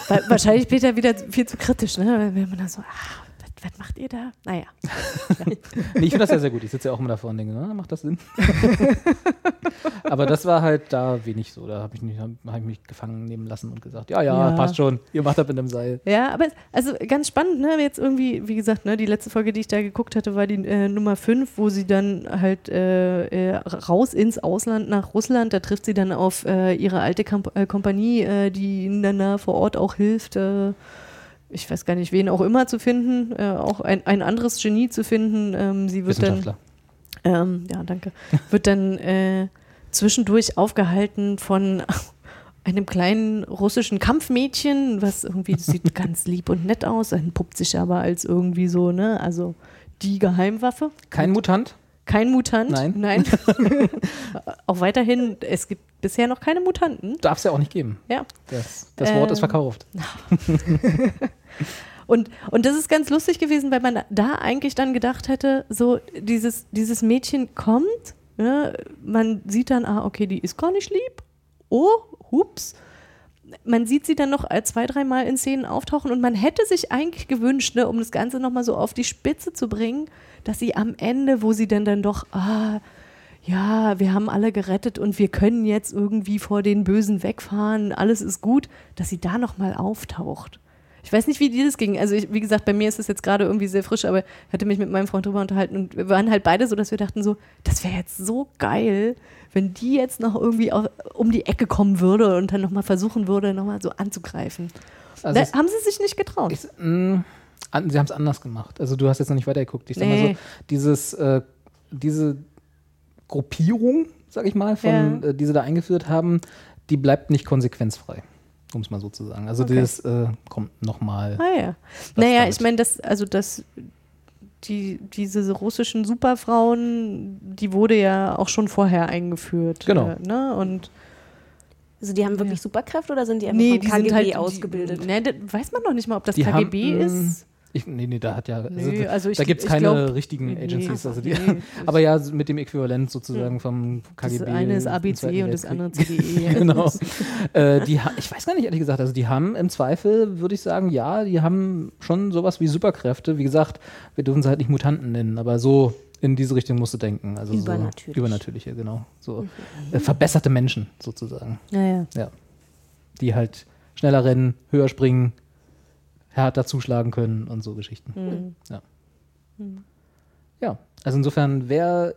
Wa- wahrscheinlich später wieder viel zu kritisch, ne? Wenn man dann so, ah, was, macht ihr da? Naja. Nee, ich finde das ja sehr gut. Ich sitze ja auch immer davor und denke, na, macht das Sinn? Aber das war halt da wenig so. Da habe ich, mich- hab ich mich gefangen nehmen lassen und gesagt, ja, ja, Ja. passt schon. Ihr macht das mit dem Seil. Ja, aber also ganz spannend, ne? Jetzt irgendwie, wie gesagt, ne, die letzte Folge, die ich da geguckt hatte, war die äh, Nummer 5, wo sie dann halt äh, äh, raus ins Ausland nach Russland, da trifft sie dann auf äh, ihre alte Kamp äh, Kompanie, äh, die ihnen dann da vor Ort auch hilft, ich weiß gar nicht, wen auch immer zu finden, äh, auch ein, ein anderes Genie zu finden. Ähm, sie wird dann Wissenschaftler. ähm, ja, danke, wird dann äh, zwischendurch aufgehalten von einem kleinen russischen Kampfmädchen, was irgendwie sieht ganz lieb und nett aus, entpuppt sich aber als irgendwie so, ne, also die Geheimwaffe. Kein Mutant? Kein Mutant. Nein. Nein. Auch weiterhin, es gibt bisher noch keine Mutanten. Darf es ja auch nicht geben. Ja. Das, das Wort Äh, ist verkauft. Und, und das ist ganz lustig gewesen, weil man da eigentlich dann gedacht hätte, so dieses, dieses Mädchen kommt, ne, man sieht dann, ah, okay, die ist gar nicht lieb. Oh, hups. Man sieht sie dann noch äh, zwei, dreimal in Szenen auftauchen und man hätte sich eigentlich gewünscht, ne, um das Ganze nochmal so auf die Spitze zu bringen, dass sie am Ende, wo sie dann dann doch, ah, ja, wir haben alle gerettet und wir können jetzt irgendwie vor den Bösen wegfahren, alles ist gut, dass sie da nochmal auftaucht. Ich weiß nicht, wie dir das ging. Also, ich, wie gesagt, bei mir ist es jetzt gerade irgendwie sehr frisch, aber ich hatte mich mit meinem Freund drüber unterhalten und wir waren halt beide so, dass wir dachten so, das wäre jetzt so geil, wenn die jetzt noch irgendwie auf, um die Ecke kommen würde und dann nochmal versuchen würde, nochmal so anzugreifen. Also da haben sie sich nicht getraut. Ich, mh, An, sie haben es anders gemacht. Also du hast jetzt noch nicht weitergeguckt. Ich sag mal so, Nee. dieses, äh, diese Gruppierung, sag ich mal, von, Ja. äh, die sie da eingeführt haben, die bleibt nicht konsequenzfrei. Um es mal so zu sagen. Also Okay. das äh, kommt nochmal. Ah ja. Naja, damit. ich meine, das, also das, die, diese russischen Superfrauen, die wurde ja auch schon vorher eingeführt. Genau. Äh, ne? Und Also die haben wirklich Superkräfte oder sind die einfach nee, vom die KGB sind halt ausgebildet? Die, nee, das weiß man noch nicht mal, ob das Die KGB haben, ist. Ich, nee, nee, da hat ja. Nee, da- also ich- da gibt es keine glaub- richtigen nee, Agencies. Also die, nee. aber ja, mit dem Äquivalent sozusagen vom Das KGB. eine ist ABC und das andere CDE. genau. äh, die, ich weiß gar nicht, ehrlich gesagt. Also, die haben im Zweifel, würde ich sagen, ja, die haben schon sowas wie Superkräfte. Wie gesagt, wir dürfen sie halt nicht Mutanten nennen, aber so in diese Richtung musst du denken. Also Übernatürlich. So übernatürliche, genau. So äh, verbesserte Menschen sozusagen. Naja. Ja. Die halt schneller rennen, höher springen, härter zuschlagen können und so Geschichten. Mhm. Ja. Ja, also insofern, wer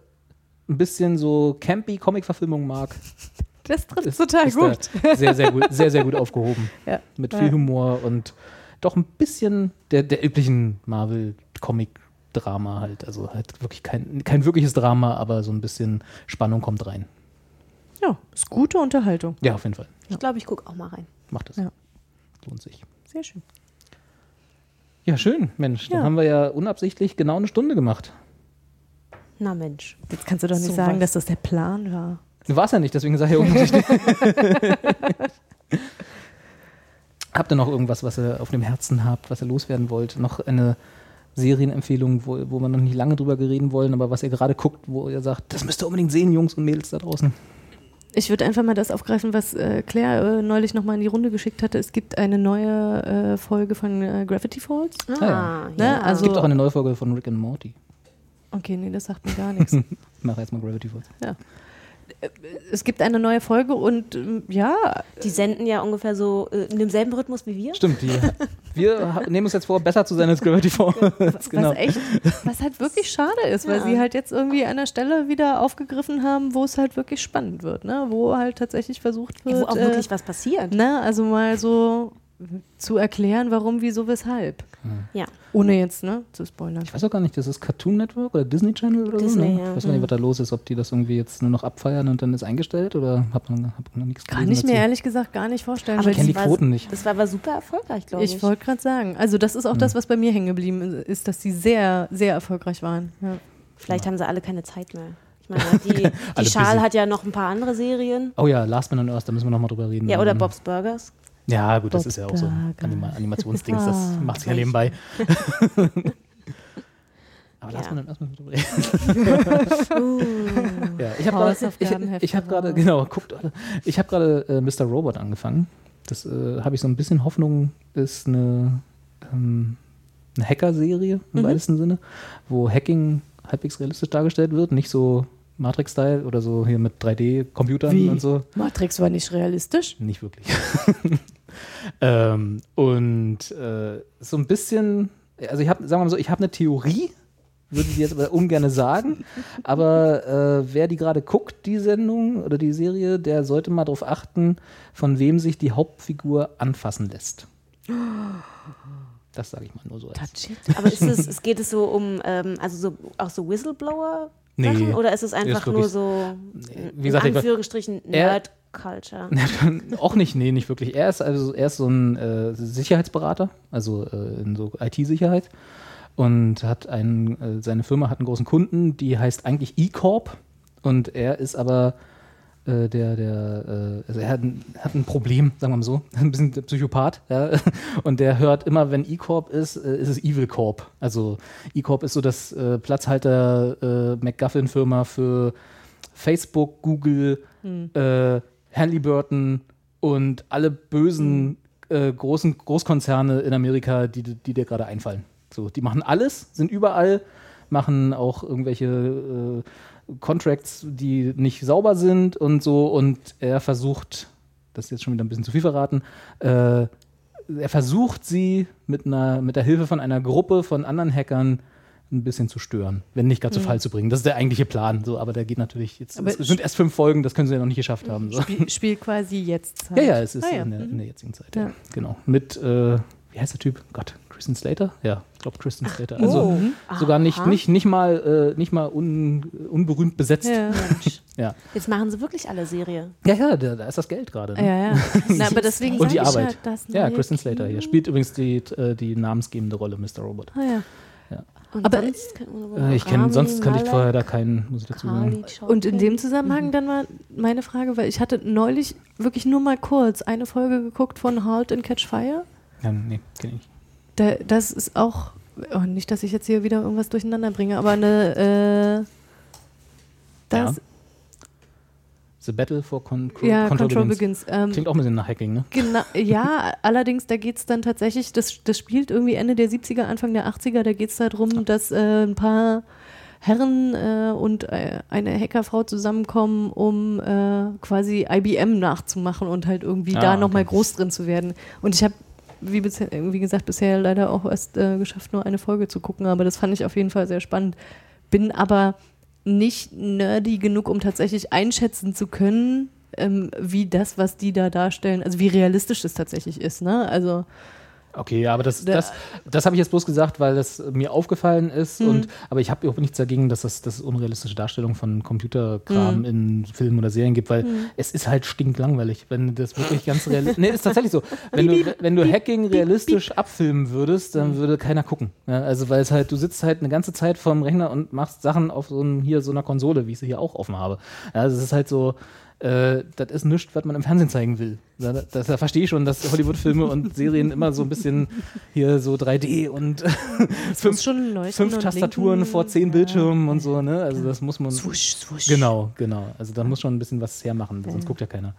ein bisschen so campy Comic-Verfilmung mag, Das trifft ist, total ist gut. sehr, sehr gut, sehr, sehr gut aufgehoben. Ja. Mit Ja. viel Humor und doch ein bisschen der, der üblichen Marvel-Comic-Drama halt. Also halt wirklich kein, kein wirkliches Drama, aber so ein bisschen Spannung kommt rein. Ja, ist gute Unterhaltung. Ja, auf jeden Fall. Ich glaube, ich gucke auch mal rein. Macht es. Ja. Lohnt sich. Sehr schön. Ja, schön, Mensch. Dann Ja. haben wir ja unabsichtlich genau eine Stunde gemacht. Na Mensch. Jetzt kannst du doch nicht So sagen, was. dass das der Plan war. War es ja nicht, deswegen sage ich unabsichtlich. habt ihr noch irgendwas, was ihr auf dem Herzen habt, was ihr loswerden wollt? Noch eine Serienempfehlung, wo, wo wir noch nicht lange drüber reden wollen, aber was ihr gerade guckt, wo ihr sagt, das müsst ihr unbedingt sehen, Jungs und Mädels da draußen. Ich würde einfach mal das aufgreifen, was äh, Claire äh, neulich nochmal in die Runde geschickt hatte. Es gibt eine neue äh, Folge von äh, Gravity Falls. Ah, Ne, ja. also- Es gibt auch eine neue Folge von Rick and Morty. Okay, nee, das sagt mir gar nichts. Ich mache jetzt mal Gravity Falls. Es gibt eine neue Folge und ähm, ja, Die senden ja ungefähr so äh, in demselben Rhythmus wie wir. Stimmt, die, wir nehmen uns jetzt vor, besser zu sein als Gravity Falls. genau. was echt, was halt wirklich schade ist, weil Ja. sie halt jetzt irgendwie an der Stelle wieder aufgegriffen haben, wo es halt wirklich spannend wird, ne? Wo halt tatsächlich versucht wird, Wo auch äh, wirklich was passiert. ne? Also mal so zu erklären, warum, wieso, weshalb. Ja. Ohne jetzt, ne, zu spoilern. Ich weiß auch gar nicht, das ist Cartoon Network oder Disney Channel oder so. Disney, Ne? ja. Ich weiß gar nicht, was da los ist, ob die das irgendwie jetzt nur noch abfeiern und dann ist eingestellt oder habt ihr hab noch nichts Kann ich mir ehrlich gesagt gar nicht vorstellen. Aber Ich kenne die war- Quoten nicht. Das war aber super erfolgreich, glaube ich. Ich wollte gerade sagen. Also das ist auch das, was bei mir hängen geblieben ist, dass die sehr, sehr erfolgreich waren. Ja. Vielleicht haben sie alle keine Zeit mehr. Ich meine, die, die Alle Schal busy. hat ja noch ein paar andere Serien. Oh ja, Last Man on Earth, da müssen wir nochmal drüber reden. Ja, oder Ähm, Bob's Burgers. Ja, gut, das ist ja auch so ein. Anima Animationsdings, das Ah, macht sich ja nebenbei. Aber Ja. On Earth müssen wir drüber reden. ja, ich habe gerade, ich, ich raus. genau, guckt, ich habe gerade äh, Mr. Robot angefangen. Das äh, habe ich so ein bisschen Hoffnung, ist eine, ähm, eine Hacker-Serie im Mhm. weitesten Sinne, wo Hacking halbwegs realistisch dargestellt wird, nicht so Matrix-Style oder so hier mit 3D-Computern Wie? und so. Matrix war nicht realistisch. Nicht wirklich. ähm, und äh, so ein bisschen, also ich habe, sagen wir mal so, ich habe eine Theorie, würde ich jetzt aber ungern sagen, aber äh, wer die gerade guckt, die Sendung oder die Serie, der sollte mal darauf achten, von wem sich die Hauptfigur anfassen lässt. Das sage ich mal nur so. Aber ist es, es geht es so um, ähm, also so, auch so Whistleblower? Nee. Sachen? Oder ist es einfach nur so, Wie gesagt, in ich- Anführungsstrichen, Er- Nerd-Culture? auch nicht, nee, nicht wirklich. Er ist also er ist so ein äh, Sicherheitsberater, also äh, in so IT-Sicherheit und hat einen, äh, seine Firma hat einen großen Kunden, die heißt eigentlich E-Corp und er ist aber äh, der, der, äh, also er hat ein, hat ein Problem, sagen wir mal so, ein bisschen der Psychopath, ja, und der hört immer, wenn E-Corp ist, äh, ist es Evil Corp. Also E-Corp ist so das äh, Platzhalter äh, McGuffin-Firma für Facebook, Google, äh, Halliburton und alle bösen äh, großen Großkonzerne in Amerika, die, die dir gerade einfallen. So, die machen alles, sind überall, machen auch irgendwelche äh, Contracts, die nicht sauber sind und so. Und er versucht, das ist jetzt schon wieder ein bisschen zu viel verraten, äh, er versucht sie mit, einer, mit der Hilfe von einer Gruppe von anderen Hackern ein bisschen zu stören, wenn nicht gar zu Fall zu bringen. Das ist der eigentliche Plan. So, aber der geht natürlich jetzt. Aber es sind erst fünf Folgen, das können sie ja noch nicht geschafft haben. So. Spiel, Spiel quasi jetzt. Ja, ja, es ist Ah, ja. In, der, Mhm. in der jetzigen Zeit. Ja. Ja. Genau. Mit, äh, wie heißt der Typ? Gott, Kristen Slater? Ja, ich glaube Kristen Slater. Also Oh. sogar nicht, nicht, nicht mal, äh, nicht mal un, unberühmt besetzt. Ja, Ja, Jetzt machen sie wirklich alle Serie. ja, ja da, da ist das Geld gerade. ja. Ne? ja. Na, aber deswegen Und die Arbeit. Ja, das Ja, Kristen Slater hier. Spielt übrigens die, äh, die namensgebende Rolle, Mr. Robot. Ah, ja. Und Aber- sonst Äh, ich kenne, sonst kannte ich vorher da keinen, muss ich dazu sagen. Und in dem. Zusammenhang dann mal meine Frage, weil ich hatte neulich wirklich nur mal kurz eine Folge geguckt von Halt and Catch Fire. Ja, nee, kenne ich. Da, das ist auch, oh, nicht, dass ich jetzt hier wieder irgendwas durcheinander bringe, aber eine, äh, das, Ja. The Battle for Con ja, Control, Control, Begins. Begins. Ähm, Klingt auch ein bisschen nach Hacking, ne? Genau, ja, allerdings, da geht es dann tatsächlich, das, das spielt irgendwie Ende der 70er, Anfang der 80er, da geht es darum, dass äh, ein paar Herren äh, und äh, eine Hackerfrau zusammenkommen, um äh, quasi IBM nachzumachen und halt irgendwie Ah, da okay. nochmal groß drin zu werden. Und ich habe, wie, wie gesagt, bisher leider auch erst äh, geschafft, nur eine Folge zu gucken, aber das fand ich auf jeden Fall sehr spannend. Bin aber nicht nerdy genug, um tatsächlich einschätzen zu können, ähm, wie das, was die da darstellen, also wie realistisch das tatsächlich ist. Ne? Also Okay, aber das, Da- das, das habe ich jetzt bloß gesagt, weil das mir aufgefallen ist. Mhm. Und, aber ich habe auch nichts dagegen, dass es das unrealistische Darstellung von Computerkram Mhm. in Filmen oder Serien gibt, weil es ist halt stinklangweilig, wenn das wirklich ganz realistisch. nee, ist tatsächlich so. Wenn du, wenn du Hacking realistisch abfilmen würdest, Mhm. dann würde keiner gucken. Ja, also weil es halt, du sitzt halt eine ganze Zeit vorm Rechner und machst Sachen auf so einem, hier so einer Konsole, wie ich sie hier auch offen habe. Ja, also es ist halt so. Äh, das ist nichts, was man im Fernsehen zeigen will. Da, da, da verstehe ich schon, dass Hollywood-Filme und Serien immer so ein bisschen hier so 3D und fünf, fünf und Tastaturen blinken. vor zehn Bildschirmen und so, ne? Also das muss man. Swoosh, swoosh. Genau, genau. Also da muss schon ein bisschen was hermachen, sonst guckt ja keiner.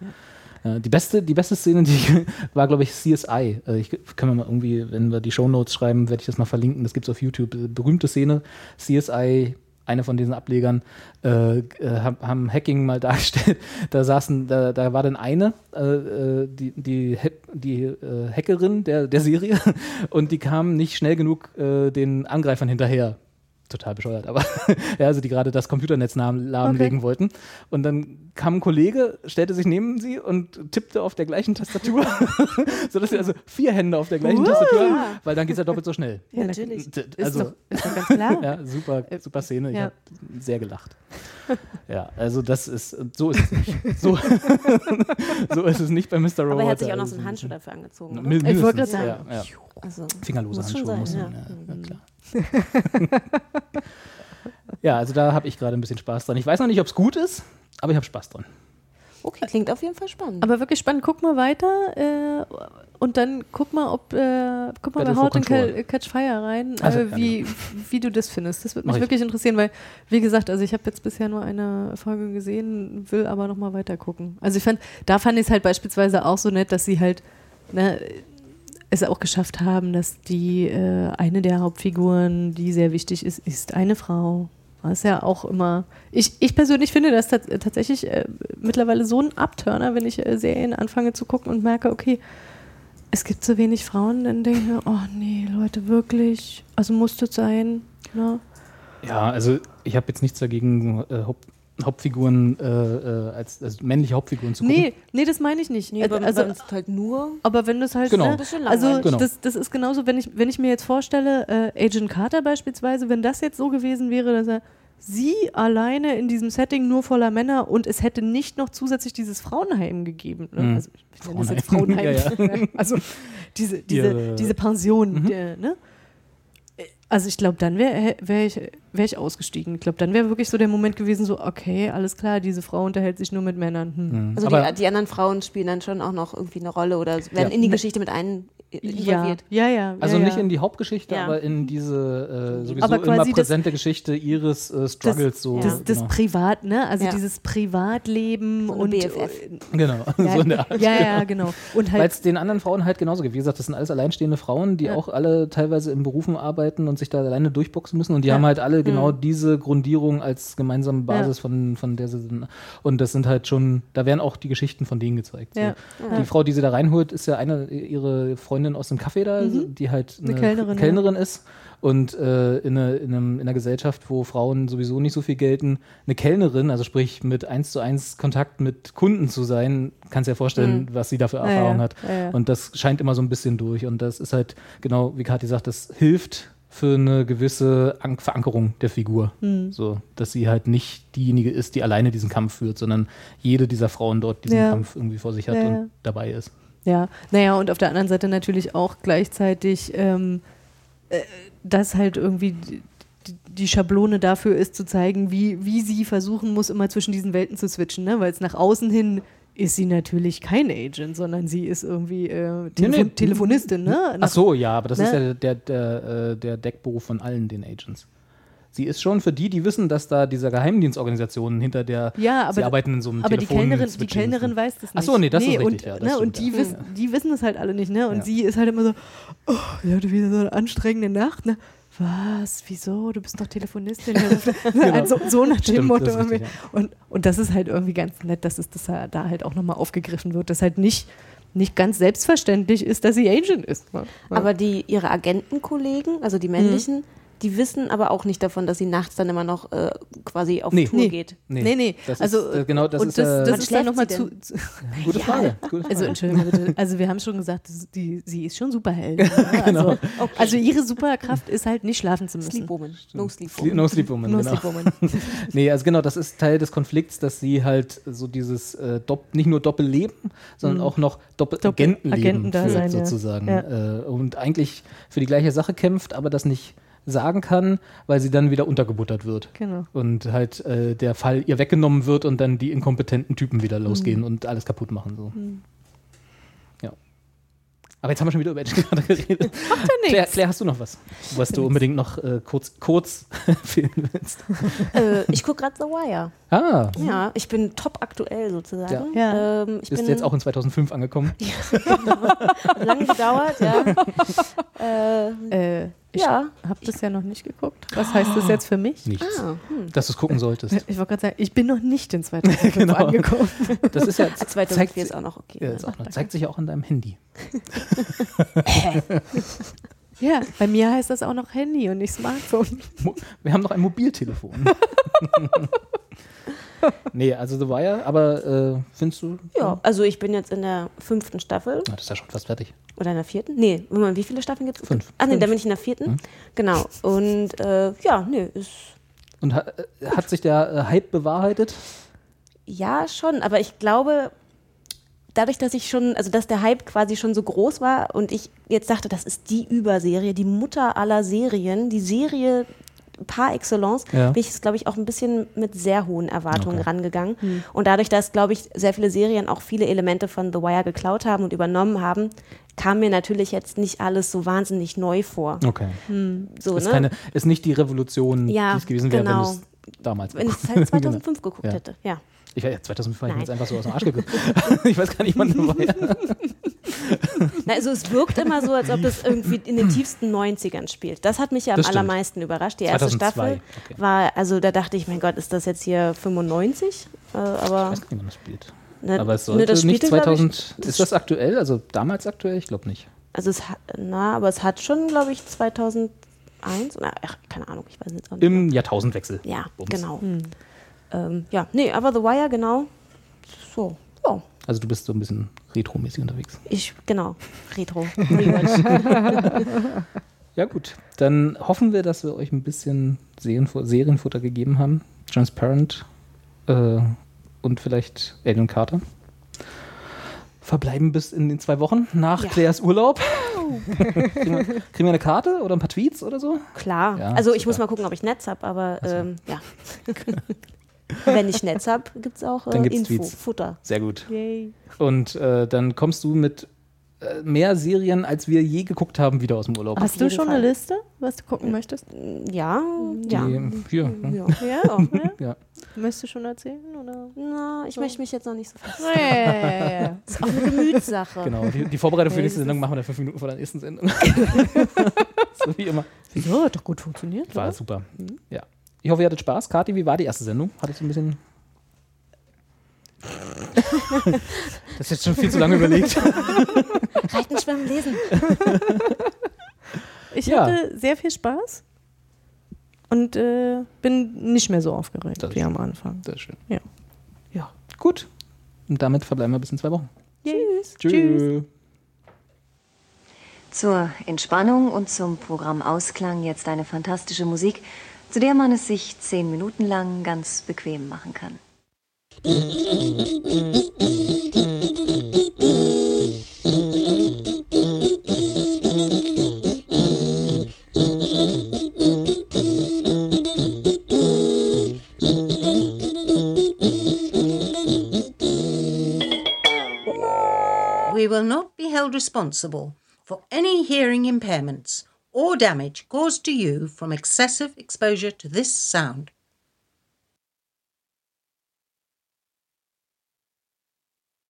Äh, Die beste, die beste Szene, die war, glaube ich, CSI. Äh, Ich, wir mal irgendwie, wenn wir die Shownotes schreiben, werde ich das mal verlinken. Das gibt es auf YouTube. Äh, Berühmte Szene. CSI, eine von diesen Ablegern, äh, äh, haben, Hacking mal dargestellt. Da saßen, da, da war dann eine, äh, äh, die, die, die äh, Hackerin der, der Serie, und die kam nicht schnell genug den Angreifern hinterher. Total bescheuert, aber ja, also die gerade das Computernetz lahm- lahmlegen wollten. Und dann kam ein Kollege, stellte sich neben sie und tippte auf der gleichen Tastatur, sodass sie also vier Hände auf der gleichen Tastatur haben, weil dann geht es ja doppelt so schnell. Ja, Natürlich. D- Ist, Also, doch, ist doch ganz klar. ja, super, super Szene. Ich ja. habe sehr gelacht. Ja, also das ist, so ist es nicht. So, so ist es nicht bei Mr. Robot. Aber er hat sich auch noch so einen Also, Handschuh dafür angezogen. Oder? Ich wollte gerade ja, sagen. ja. Also, Fingerlose Handschuhe sein, muss ja. ja, ja, klar. ja, also da habe ich gerade ein bisschen Spaß dran. Ich weiß noch nicht, ob es gut ist, aber ich habe Spaß dran. okay, klingt auf jeden Fall spannend. Aber wirklich spannend. Guck mal weiter äh, und dann guck mal, ob äh, guck mal Battle bei Haut and Control. Catch Fire rein, Also, äh, ja, wie, wie du das findest. Das würde Mach mich ich. wirklich interessieren, weil, wie gesagt, also ich habe jetzt bisher nur eine Folge gesehen, will aber noch mal weiter gucken. Also ich fand, da fand ich es halt beispielsweise auch so nett, dass sie halt ne, es auch geschafft haben, dass die äh, eine der Hauptfiguren, die sehr wichtig ist, ist eine Frau. Das ist ja auch immer. Ich, ich persönlich finde das tats tatsächlich äh, mittlerweile so ein Abturner, wenn ich äh, Serien anfange zu gucken und merke, okay, es gibt so wenig Frauen, dann denke ich mir, oh nee, Leute, wirklich. Also muss das sein. Ne? Ja, also ich habe jetzt nichts dagegen, äh, Hauptfiguren äh, äh, als, als männliche Hauptfiguren zu gucken. Nee, nee, das meine ich nicht. nee, aber also, uns halt nur. aber wenn das halt. Genau. Ne, Ein bisschen also. Genau. das, das ist genauso, wenn ich, wenn ich mir jetzt vorstelle, äh, Agent Carter beispielsweise, wenn das jetzt so gewesen wäre, dass er sie alleine in diesem Setting nur voller Männer und es hätte nicht noch zusätzlich dieses Frauenheim gegeben. Ne? Mhm. Also ich nenne das jetzt Frauenheim. Frauenheim. Ja, also diese, diese, Ihre- diese Pension, Mhm. der, ne? Also ich glaube, dann wäre wär ich, wär ich ausgestiegen. Ich glaube, dann wäre wirklich so der Moment gewesen, so, okay, alles klar, diese Frau unterhält sich nur mit Männern. Hm. Mhm. Also die, die anderen Frauen spielen dann schon auch noch irgendwie eine Rolle oder werden Ja. in die Geschichte mit ein involviert. ja, ja. also ja, nicht ja. in die Hauptgeschichte, Ja. aber in diese äh, sowieso Aber immer quasi das- präsente Geschichte ihres äh, Struggles. so, das, das genau. Privat, ne? Also Ja. dieses Privatleben So und BFF. genau. Ja, so in der Art. ja, ja, genau. Und Weil halt es den anderen Frauen halt genauso gibt. Wie gesagt, das sind alles alleinstehende Frauen, die Ja. auch alle teilweise in Berufen arbeiten und sich da alleine durchboxen müssen. Und die Ja. haben halt alle genau Mhm. diese Grundierung als gemeinsame Basis von, von der sie sind. Und das sind halt schon, da werden auch die Geschichten von denen gezeigt. So. Ja. Die Frau, die sie da reinholt, ist ja eine, ihre Freundin Freundin aus dem Café da, die halt Eine eine, Kellnerin, Kellnerin, ist. Und äh, in, eine, in, einem, in einer Gesellschaft, wo Frauen sowieso nicht so viel gelten, eine Kellnerin, also sprich mit eins zu eins Kontakt mit Kunden zu sein, kannst dir ja vorstellen, was sie da für ja, Erfahrung hat. ja, ja. Und das scheint immer so ein bisschen durch. Und das ist halt, genau wie Kathi sagt, das hilft für eine gewisse An Verankerung der Figur. Hm. So, dass sie halt nicht diejenige ist, die alleine diesen Kampf führt, sondern jede dieser Frauen dort diesen Ja. Kampf irgendwie vor sich hat Ja, ja. und dabei ist. Ja, naja, und auf der anderen Seite natürlich auch gleichzeitig, ähm, äh, dass halt irgendwie die, die- Schablone dafür ist, zu zeigen, wie, wie sie versuchen muss, immer zwischen diesen Welten zu switchen, ne? weil es nach außen hin ist sie natürlich kein Agent, sondern sie ist irgendwie äh, Telefon Nee, nee. Telefonistin, ne? Ach so, ja, aber das Ne? ist ja der, der, äh, der Deckberuf von allen den Agents. Sie ist schon für die, die wissen, dass da dieser Geheimdienstorganisationen hinter der Ja, aber, sie arbeiten in so einem aber die Kellnerin, die Kellnerin weiß das nicht. Ach so, nee, das ist richtig, und, ja, das ne, stimmt, und die, ja. wissen, die wissen es halt alle nicht, ne? Und Ja. sie ist halt immer so, oh, ich hatte wieder so eine anstrengende Nacht, ne? Was? Wieso? Du bist doch Telefonistin. also, so nach dem Stimmt, Motto. das ist richtig, irgendwie. und, und das ist halt irgendwie ganz nett, dass es das da halt auch nochmal aufgegriffen wird, dass halt nicht, nicht ganz selbstverständlich ist, dass sie Agent ist. Ne? Aber die, ihre Agentenkollegen, also die männlichen, die wissen aber auch nicht davon, dass sie nachts dann immer noch äh, quasi auf Nee. Tour Nee. geht. Nee, nee. Das also, ist, äh, genau, das und ist, das, äh, das Wann ist dann nochmal zu, zu, Gute Frage. Gute Frage. Also entschuldigung bitte. Also wir haben schon gesagt, das die, sie ist schon Superheldin. Ne? Genau. Also, also ihre Superkraft ist halt nicht schlafen zu müssen. No Sleep, Sleepwoman. no Sleep Woman, No genau. Sleep Woman. Nee, also genau, das ist Teil des Konflikts, dass sie halt so dieses äh, nicht nur Doppelleben, sondern auch noch Doppelagentenleben Agentendasein, führt, ja. sozusagen. Ja. Äh, und eigentlich für die gleiche Sache kämpft, aber das nicht sagen kann, weil sie dann wieder untergebuttert wird. Genau. Und halt äh, der Fall ihr weggenommen wird und dann die inkompetenten Typen wieder losgehen und alles kaputt machen. So. Ja. Aber jetzt haben wir schon wieder über Agent Carter geredet. Macht ja Claire, Claire, hast du noch was, was du unbedingt noch äh, kurz, kurz filmen willst? äh, ich gucke gerade The Wire. Ah, Ja, ich bin top aktuell sozusagen. Ja. Ähm, ich bist bin jetzt auch in 2005 angekommen. hat lange gedauert, ja. äh, Äh, ich ja. habe das ja noch nicht geguckt. Was heißt das jetzt für mich? Nichts. Ah, hm. Dass du es gucken solltest. Ich wollte gerade sagen, ich bin noch nicht in 2005 Genau. angekommen. Das ist ja, Ah, 2004 zeigt, ist auch noch okay. ja, ist auch noch, zeigt sich ja auch an deinem Handy. Ja, bei mir heißt das auch noch Handy und nicht Smartphone. Wir haben noch ein Mobiltelefon. nee, also The Wire, aber äh, findest du? Ja, also ich bin jetzt in der fünften Staffel Na, das ist ja schon fast fertig. oder in der vierten. Nee, wie viele Staffeln gibt es? Fünf. Ah, nee, da bin ich in der vierten. Genau. Und äh, ja, nee, ist Und ha äh, hat sich der äh, Hype bewahrheitet? Ja, schon, aber ich glaube, dadurch, dass ich schon, also dass der Hype quasi schon so groß war und ich jetzt dachte, das ist die Überserie, die Mutter aller Serien, die Serie par excellence, Ja. bin ich jetzt, glaube ich, auch ein bisschen mit sehr hohen Erwartungen Okay. rangegangen. Und dadurch, dass, glaube ich, sehr viele Serien auch viele Elemente von The Wire geklaut haben und übernommen haben, kam mir natürlich jetzt nicht alles so wahnsinnig neu vor. Okay. So, ist, ne? keine, ist nicht die Revolution, Ja, die es gewesen wäre, genau. wenn es damals Wenn ich es halt Genau. 2005 geguckt Ja. hätte, ja. Ich war ja 2005 war ich mir jetzt einfach so aus dem Arsch geguckt. ich weiß gar nicht, wann du war. Na, also es wirkt immer so, als ob das irgendwie in den tiefsten 90ern spielt. Das hat mich ja am Das allermeisten überrascht. Die erste 2002, Staffel okay. war, also da dachte ich, mein Gott, ist das jetzt hier 95? Äh, aber Ich weiß gar nicht, wann das spielt. ne, Aber es ne, sollte das nicht spielte, glaub 2000. Ich, ist das aktuell? Also damals aktuell? Ich glaube nicht. also es hat, na, aber es hat schon, glaube ich, 2001, na, ach, keine Ahnung, ich weiß nicht. Im Jahrtausendwechsel. ja, Bums. genau. Ähm, ja, nee, aber The Wire, genau. So, ja, Also du bist so ein bisschen retromäßig unterwegs. ich, genau, Retro. Ja gut, dann hoffen wir, dass wir euch ein bisschen Serienfu Serienfutter gegeben haben. Transparent äh, und vielleicht Alien Carter. Verbleiben bis in den zwei Wochen nach Ja. Claires Urlaub. kriegen, wir, kriegen wir eine Karte oder ein paar Tweets oder so? Klar. Ja, also ich super. muss mal gucken, ob ich Netz habe, aber ähm, ja. Wenn ich Netz habe, gibt es auch Dann äh, gibt's Info, Tweets. Futter. Sehr gut. Yay. Und äh, dann kommst du mit äh, mehr Serien, als wir je geguckt haben, wieder aus dem Urlaub. Hast du schon Fall. eine Liste, was du gucken möchtest? Ja, ja. Die, hier, ne? ja. Ja, ja. ja. Möchtest du schon erzählen? Oder? Na, ich möchte mich jetzt noch nicht so fest. Ja, ja, ja, ja. Das ist auch eine Gemütssache. Genau, die, die Vorbereitung für die Nee, nächste Sendung machen wir dann fünf Minuten vor der nächsten Sendung. so wie immer. Wieso? Hat doch gut funktioniert. War oder? super. Ja. Ich hoffe, ihr hattet Spaß. Kathi, wie war die erste Sendung? Hattest du ein bisschen. Das ist jetzt schon viel zu lange überlegt. Reiten, schwimmen, lesen. Ich Ja. hatte sehr viel Spaß und äh, bin nicht mehr so aufgeregt wie am. Anfang. Das ist schön. Ja. Ja, gut. Und damit verbleiben wir bis in zwei Wochen. Tschüss. Tschüss. Zur Entspannung und zum Programmausklang jetzt eine fantastische Musik, zu der man es sich zehn Minuten lang ganz bequem machen kann. We will not be held responsible for any hearing impairments or damage caused to you from excessive exposure to this sound.